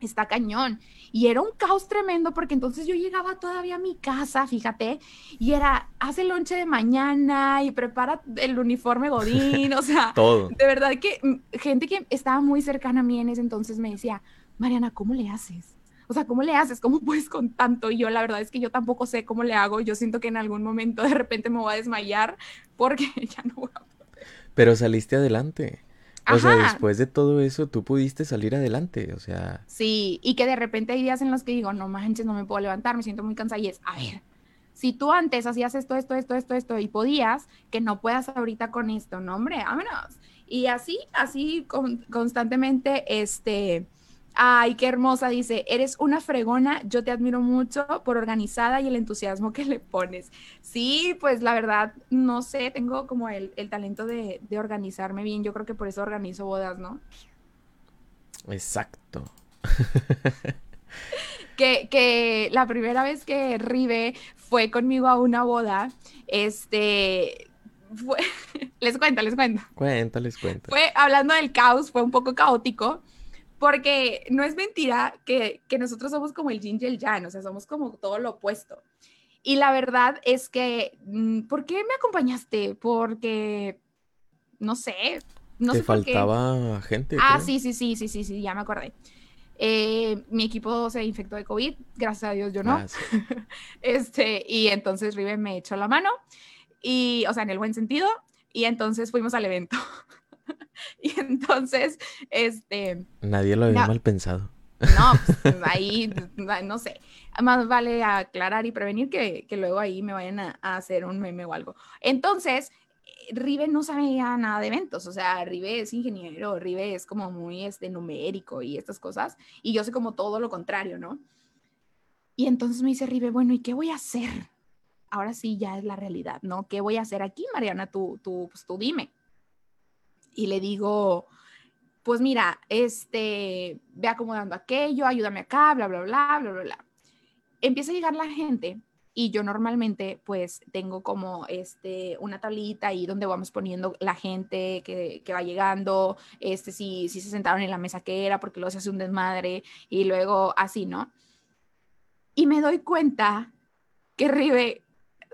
está cañón. Y era un caos tremendo porque entonces yo llegaba todavía a mi casa, fíjate, y era, hace el lonche de mañana y prepara el uniforme godín, o sea, Todo. de verdad que mm, gente que estaba muy cercana a mí en ese entonces me decía, Mariana, ¿cómo le haces? O sea, ¿cómo le haces? ¿Cómo puedes con tanto? Y yo la verdad es que yo tampoco sé cómo le hago. Yo siento que en algún momento de repente me voy a desmayar porque ya no voy a poder. Pero saliste adelante. O sea, después de todo eso, tú pudiste salir adelante, o sea. Sí, y que de repente hay días en los que digo, no manches, no me puedo levantar, me siento muy cansada y es, a ver, si tú antes hacías esto, esto, esto, esto, esto y podías, que no puedas ahorita con esto, no, hombre, vámonos. Y así, así constantemente, este, Ay, qué hermosa, dice, eres una fregona, yo te admiro mucho por organizada y el entusiasmo que le pones. Sí, pues la verdad, no sé, tengo como el, talento de, organizarme bien, yo creo que por eso organizo bodas, ¿no? Exacto. que, que la primera vez que Rive fue conmigo a una boda, este, fue, les cuento, les cuento. Cuéntales, cuéntales. Fue hablando del caos, fue un poco caótico porque no es mentira que, nosotros somos como el yin y el yang, o sea, somos como todo lo opuesto. Y la verdad es que, mm, ¿por qué me acompañaste? Porque, no sé, no Te sé por qué. faltaba gente. Ah, creo. sí, sí, sí, sí, sí, sí, ya me acordé. Eh, mi equipo se infectó de COVID, gracias a Dios yo no. Ah, sí. Este, y entonces Riven me echó la mano, y, o sea, en el buen sentido, y entonces fuimos al evento. y entonces, este, Nadie lo había mal pensado. no, pues, ahí, no sé, más vale aclarar y prevenir que, que luego ahí me vayan a, a hacer un meme o algo. Entonces, Rive no sabía nada de eventos, o sea, Rive es ingeniero, Rive es como muy este, numérico y estas cosas, y yo soy como todo lo contrario, ¿no? Y entonces me dice Rive, bueno, ¿y qué voy a hacer? Ahora sí, ya es la realidad, ¿no? ¿Qué voy a hacer aquí, Mariana? Tú, tú, pues tú dime. Y le digo, pues mira, este, ve acomodando aquello, ayúdame acá, bla, bla, bla, bla, bla, bla. Empieza a llegar la gente y yo normalmente pues tengo como este, una tablita ahí donde vamos poniendo la gente que, que va llegando, este, si, si se sentaron en la mesa que era, porque luego se hace un desmadre y luego así, ¿no? Y me doy cuenta que Ribe,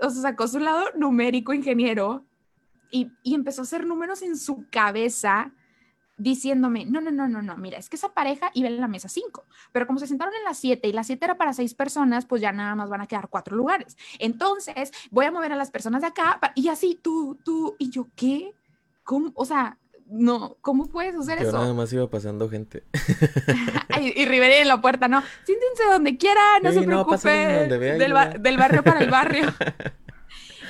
o sea, sacó su lado numérico ingeniero y, y empezó a hacer números en su cabeza diciéndome, no, no, no, no, no, mira, es que esa pareja iba en la mesa 5, pero como se sentaron en la 7 y la 7 era para 6 personas, pues ya nada más van a quedar 4 lugares. Entonces, voy a mover a las personas de acá y así tú, tú, y yo, ¿qué? ¿Cómo? O sea, no, ¿cómo puedes hacer Yo nada eso? más iba pasando gente. Ay, y Rivera en la puerta, no, siéntense donde quieran, no Sí, se no, pásenle preocupe, donde vea y del, ba- del barrio para el barrio.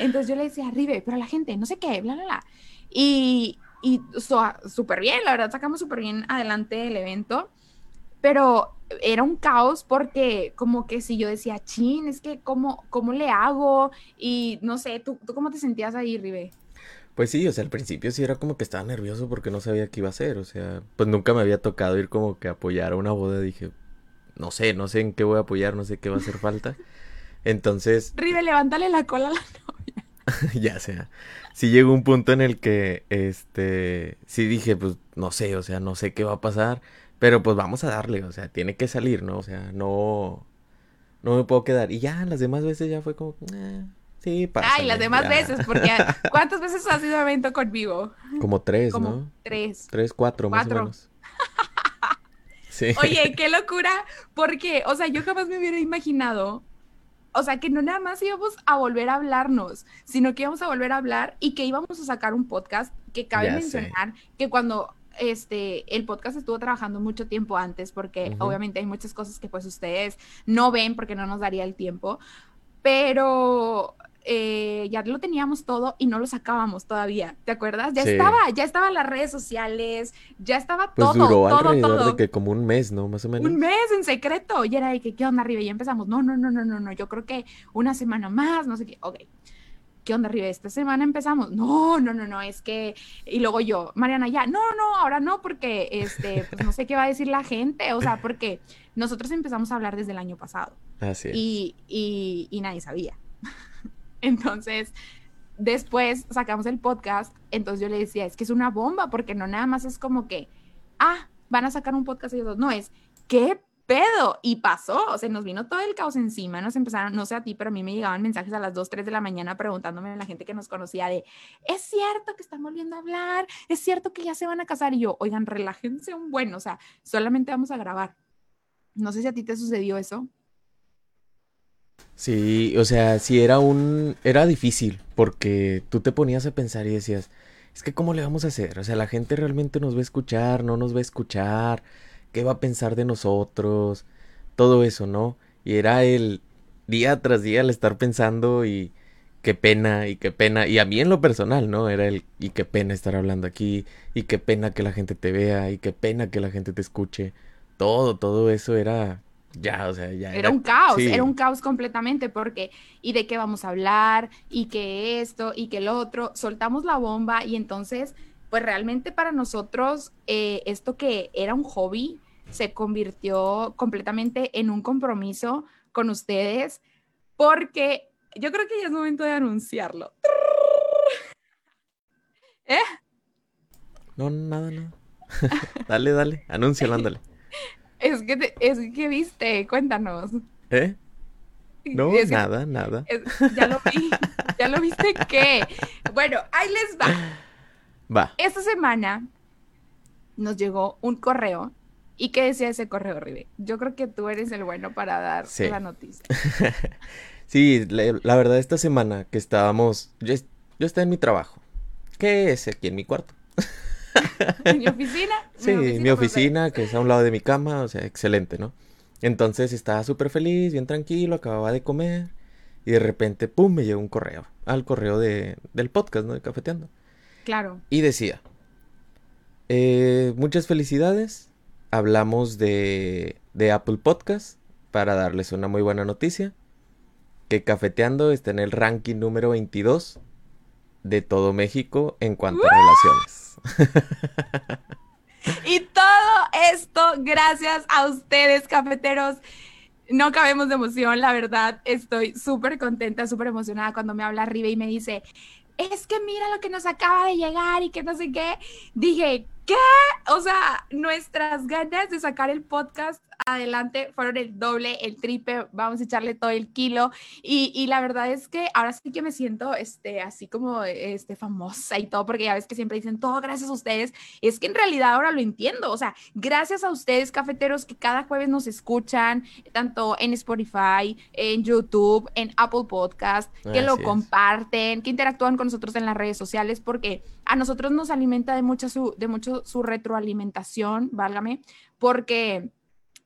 Entonces yo le decía, Rive, pero la gente, no sé qué, bla, bla, bla. Y, y so- súper bien, la verdad, sacamos súper bien adelante el evento, pero era un caos porque como que si yo decía, chin, es que cómo, cómo le hago y no sé, ¿tú, tú cómo te sentías ahí, Rive? Pues sí, o sea, al principio sí era como que estaba nervioso porque no sabía qué iba a hacer. O sea, pues nunca me había tocado ir como que a apoyar a una boda. Dije, no sé, no sé en qué voy a apoyar, no sé qué va a hacer falta. Entonces, Rive, levántale la cola a la ya sea, sí llegó un punto en el que, este, sí dije, pues no sé, o sea, no sé qué va a pasar, pero pues vamos a darle, o sea, tiene que salir, ¿no? O sea, no, no me puedo quedar. Y ya, las demás veces ya fue como, eh, sí, pasa. Ay, las demás veces, porque ¿cuántas veces has ido a evento conmigo? Como tres, Como ¿no? tres. Tres, cuatro, más o Cuatro. menos. Sí. Oye, qué locura, porque, o sea, yo jamás me hubiera imaginado, o sea, que no nada más íbamos a volver a hablarnos, sino que íbamos a volver a hablar y que íbamos a sacar un podcast que cabe Ya sé. mencionar que cuando este el podcast estuvo trabajando mucho tiempo antes porque obviamente hay muchas cosas que pues ustedes no ven porque no nos daría el tiempo, pero eh, ya lo teníamos todo y no lo sacábamos todavía, ¿te acuerdas? Ya Sí. estaba, ya estaban las redes sociales, ya estaba Pues todo, duró todo, alrededor todo. de que como un mes, ¿no? Más o menos. Un mes en secreto. Y era de que, ¿qué onda, Ribe? Y empezamos. No, no, no, no, no, no. Yo creo que una semana más, no sé qué. Ok. ¿Qué onda, Ribe? Esta semana empezamos. No, no, no, no. Es que. Y luego yo, Mariana, ya. No, no, ahora no, porque este, pues no sé qué va a decir la gente. O sea, porque nosotros empezamos a hablar desde el año pasado Así es. y, y, y nadie sabía. Entonces, después sacamos el podcast, entonces yo le decía, es que es una bomba, porque no nada más es como que, ah, van a sacar un podcast ellos dos, no es, ¿qué pedo? Y pasó, o sea, nos vino todo el caos encima, nos empezaron, no sé a ti, pero a mí me llegaban mensajes a las 2, 3 de la mañana preguntándome a la gente que nos conocía de, es cierto que están volviendo a hablar, es cierto que ya se van a casar, y yo, oigan, relájense un buen, o sea, solamente vamos a grabar. No sé si a ti te sucedió eso. Sí, o sea, sí era un... Era difícil porque tú te ponías a pensar y decías, es que ¿cómo le vamos a hacer? O sea, la gente realmente nos va a escuchar, no nos va a escuchar, ¿qué va a pensar de nosotros? Todo eso, ¿no? Y era el día tras día el estar pensando y qué pena y qué pena. Y a mí en lo personal, ¿no? Era el y qué pena estar hablando aquí y qué pena que la gente te vea y qué pena que la gente te escuche. Todo, todo eso era... Ya, o sea, ya Era un caos, sí. era un caos completamente porque, ¿y de qué vamos a hablar? ¿Y qué esto? ¿Y qué el otro? Soltamos la bomba y entonces, pues realmente para nosotros, eh, esto que era un hobby se convirtió completamente en un compromiso con ustedes porque yo creo que ya es momento de anunciarlo. ¿Eh? No, nada, nada. dale, dale, anúncialo, ándale. Es que, te- es que viste, cuéntanos. ¿Eh? No, Es que- nada, nada. es- ya lo vi, ya lo viste que. Bueno, ahí les va. Va. Esta semana nos llegó un correo. ¿Y qué decía ese correo, Ribe? Yo creo que tú eres el bueno para dar Sí. la noticia. Sí, la, la verdad esta semana que estábamos, yo, yo estaba en mi trabajo, que es aquí en mi cuarto. ¿En mi oficina? Sí, mi pues, oficina, que es a un lado de mi cama, o sea, excelente, ¿no? Entonces estaba súper feliz, bien tranquilo, acababa de comer y de repente, ¡pum!, me llegó un correo, al correo de, del podcast, ¿no? De Cafeteando. Claro. Y decía, eh, muchas felicidades, hablamos de, de Apple Podcast para darles una muy buena noticia, que Cafeteando está en el ranking número 22 de todo México en cuanto a relaciones. Y todo esto gracias a ustedes, cafeteros. No cabemos de emoción, la verdad. Estoy súper contenta, súper emocionada cuando me habla Ribe y me dice, es que mira lo que nos acaba de llegar y que no sé qué. Dije, ¿qué? O sea, nuestras ganas de sacar el podcast adelante fueron el doble, el triple, vamos a echarle todo el kilo. Y, y la verdad es que ahora sí que me siento este, así como este, famosa y todo, porque ya ves que siempre dicen todo gracias a ustedes. Es que en realidad ahora lo entiendo. O sea, gracias a ustedes, cafeteros, que cada jueves nos escuchan, tanto en Spotify, en YouTube, en Apple Podcast, que lo es. comparten, que interactúan con nosotros en las redes sociales, porque a nosotros nos alimenta de mucha su, de mucho su retroalimentación, válgame, porque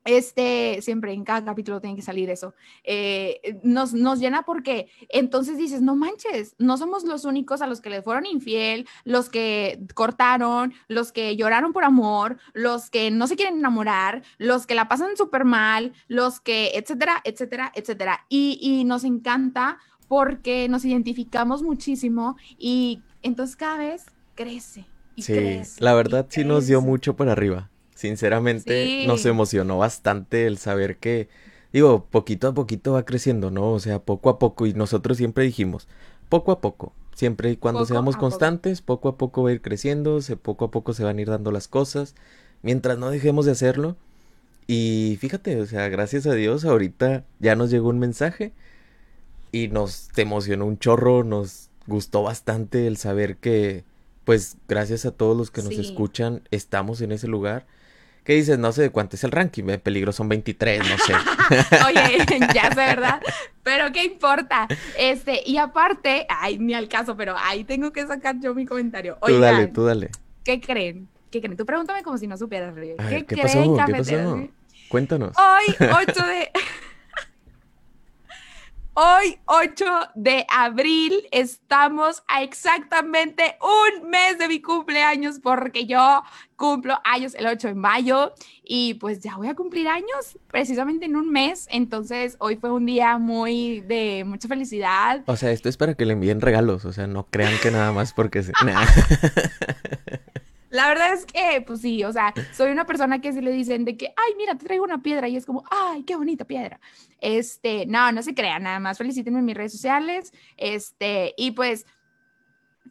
este, siempre en cada capítulo tiene que salir eso, eh, nos, nos llena porque entonces dices, no manches, no somos los únicos a los que les fueron infiel, los que cortaron, los que lloraron por amor, los que no se quieren enamorar, los que la pasan súper mal, los que, etcétera, etcétera, etcétera. Y, y nos encanta porque nos identificamos muchísimo y entonces cada vez crece. Y Sí, crece, la verdad sí nos dio mucho para arriba. Sinceramente Sí. nos emocionó bastante el saber que, digo, poquito a poquito va creciendo, ¿no? O sea, poco a poco y nosotros siempre dijimos, poco a poco, siempre y cuando Poco seamos poco. constantes, poco a poco va a ir creciendo, se, poco a poco se van a ir dando las cosas, mientras no dejemos de hacerlo. Y fíjate, o sea, gracias a Dios ahorita ya nos llegó un mensaje y nos emocionó un chorro, nos gustó bastante el saber que, pues, gracias a todos los que nos Sí. escuchan, estamos en ese lugar. ¿Qué dices? No sé de cuánto es el ranking, de peligro son 23, no sé. Oye, ya sé, ¿verdad? Pero qué importa. Este, y aparte, ay, ni al caso, pero ahí tengo que sacar yo mi comentario. Tú dale, Oigan, tú dale. ¿qué creen? ¿Qué creen? Tú pregúntame como si no supieras, ¿Qué, ver, ¿qué creen, pasó? ¿Qué pasó? Cuéntanos. Hoy, 8 de... Hoy, 8 de abril, estamos a exactamente un mes de mi cumpleaños porque yo cumplo años el 8 de mayo y pues ya voy a cumplir años precisamente en un mes. Entonces, hoy fue un día muy de mucha felicidad. O sea, esto es para que le envíen regalos, o sea, no crean que nada más porque se... Nah. La verdad es que, pues sí, o sea, soy una persona que si le dicen de que, ay, mira, te traigo una piedra y es como, ay, qué bonita piedra. Este, no, no se crean, nada más felicítenme en mis redes sociales. Este, y pues,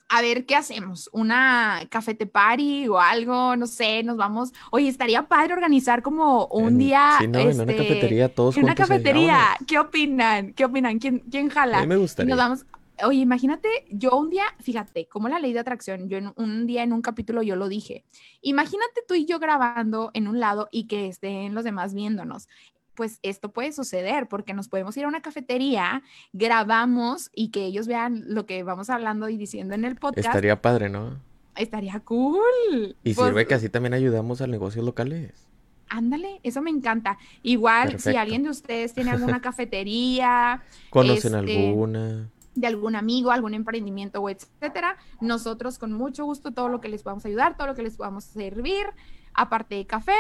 a ver qué hacemos, una cafete party o algo, no sé, nos vamos. Oye, estaría padre organizar como un En- día. Sí, no, en una este, cafetería todos en una cafetería. ¿Qué opinan? ¿Qué opinan? ¿Quién, quién A jala? mí me gustaría. nos vamos. Oye, imagínate, yo un día, fíjate, como la ley de atracción, yo en un día en un capítulo yo lo dije. Imagínate tú y yo grabando en un lado y que estén los demás viéndonos. Pues esto puede suceder porque nos podemos ir a una cafetería, grabamos y que ellos vean lo que vamos hablando y diciendo en el podcast. Estaría padre, ¿no? Estaría cool. Y Pues, sirve que así también ayudamos a negocios locales. Ándale, eso me encanta. Igual, si alguien de ustedes tiene alguna cafetería, ¿Conocen Este, alguna? De algún amigo, algún emprendimiento o etcétera, nosotros con mucho gusto todo lo que les podamos ayudar, todo lo que les podamos servir, aparte de café,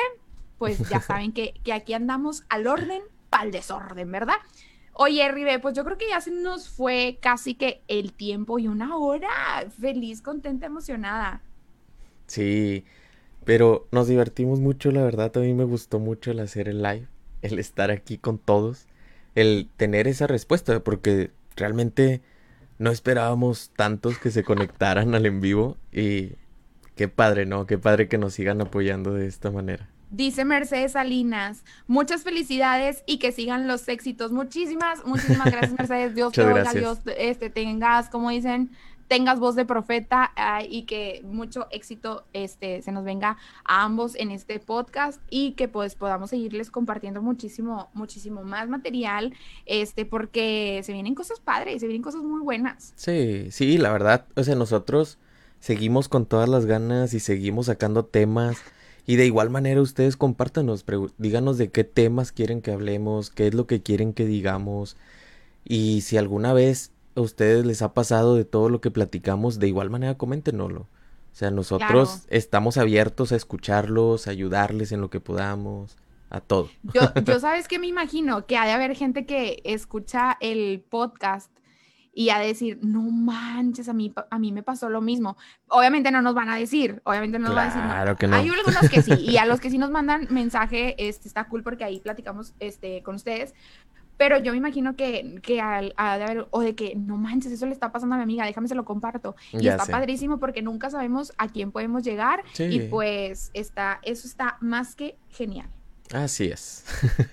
pues ya saben que, que aquí andamos al orden para el desorden, ¿verdad? Oye, Ribe, pues yo creo que ya se nos fue casi que el tiempo y una hora. Feliz, contenta, emocionada. Sí, pero nos divertimos mucho, la verdad. A mí me gustó mucho el hacer el live, el estar aquí con todos, el tener esa respuesta, porque realmente no esperábamos tantos que se conectaran al en vivo y qué padre, ¿no? Qué padre que nos sigan apoyando de esta manera. Dice Mercedes Salinas, muchas felicidades y que sigan los éxitos. Muchísimas, muchísimas gracias, Mercedes. Dios te oiga, Dios este, tengas, como dicen, tengas voz de profeta ah, y que mucho éxito este, se nos venga a ambos en este podcast y que pues podamos seguirles compartiendo muchísimo, muchísimo más material, este, porque se vienen cosas padres, se vienen cosas muy buenas. Sí, sí, la verdad, o sea, nosotros seguimos con todas las ganas y seguimos sacando temas. Y de igual manera ustedes compártanos, díganos de qué temas quieren que hablemos, qué es lo que quieren que digamos. Y si alguna vez a ustedes les ha pasado de todo lo que platicamos, de igual manera coméntenoslo. O sea, nosotros estamos abiertos a escucharlos, a ayudarles en lo que podamos, a todo. Yo, yo sabes que me imagino que ha de haber gente que escucha el podcast y a decir, no manches, a mí, a mí me pasó lo mismo. Obviamente no nos van a decir, obviamente no nos van a decir. Claro que no. Hay algunos que sí, y a los que sí nos mandan mensaje, este, está cool porque ahí platicamos este, con ustedes, pero yo me imagino que, que al, de haber, o de que, no manches, eso le está pasando a mi amiga, déjame se lo comparto. Y está padrísimo porque nunca sabemos a quién podemos llegar. Y pues está, eso está más que genial. Así es.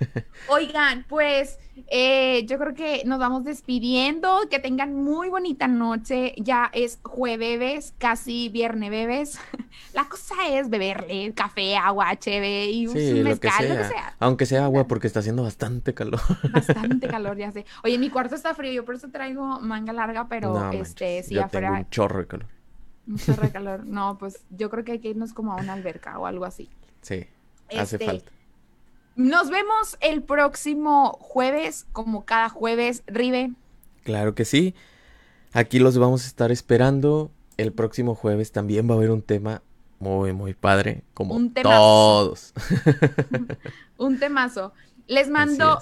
Oigan, pues eh, yo creo que nos vamos despidiendo. Que tengan muy bonita noche. Ya es jueves, casi viernes bebes. La cosa es beberle café, agua, cheve y un mezcal, lo que, sea. Aunque sea agua porque está haciendo bastante calor. Bastante calor, ya sé. Oye, mi cuarto está frío, yo por eso traigo manga larga, pero este sí afuera. un chorro de calor. Un chorro de calor. No, pues yo creo que hay que irnos como a una alberca o algo así. Sí, hace este, falta. Nos vemos el próximo jueves, como cada jueves, Rive. Claro que sí. Aquí los vamos a estar esperando. El próximo jueves también va a haber un tema muy, muy padre, como todos. un temazo. Les mando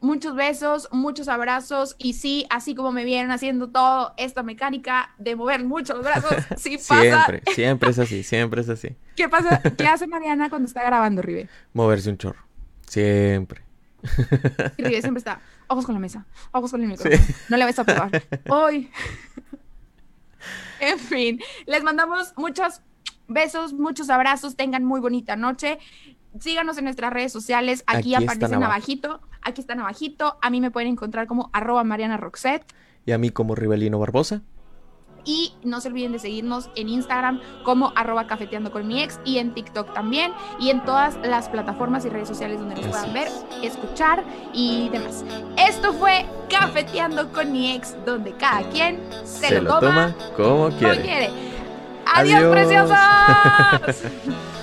muchos besos, muchos abrazos y sí, así como me vienen haciendo todo esta mecánica de mover muchos brazos, sí pasa. Siempre, siempre es así, siempre es así. ¿Qué pasa? ¿Qué hace Mariana cuando está grabando, Ribe? Moverse un chorro. Siempre. Y Ribe siempre está, ojos con la mesa, ojos con el micrófono. No le vas a pegar. Hoy. en fin, les mandamos muchos besos, muchos abrazos, tengan muy bonita noche síganos en nuestras redes sociales. Aquí, aparecen abajito. Aquí están abajito. A mí me pueden encontrar como arroba Mariana Roxette. Y a mí como Rivelino Barbosa. Y no se olviden de seguirnos en Instagram como arroba cafeteando con mi ex y en TikTok también y en todas las plataformas y redes sociales donde nos puedan ver, escuchar y demás. Esto fue Cafeteando con mi ex, donde cada quien se, lo, toma, como quiere. Adiós, Adiós. preciosos.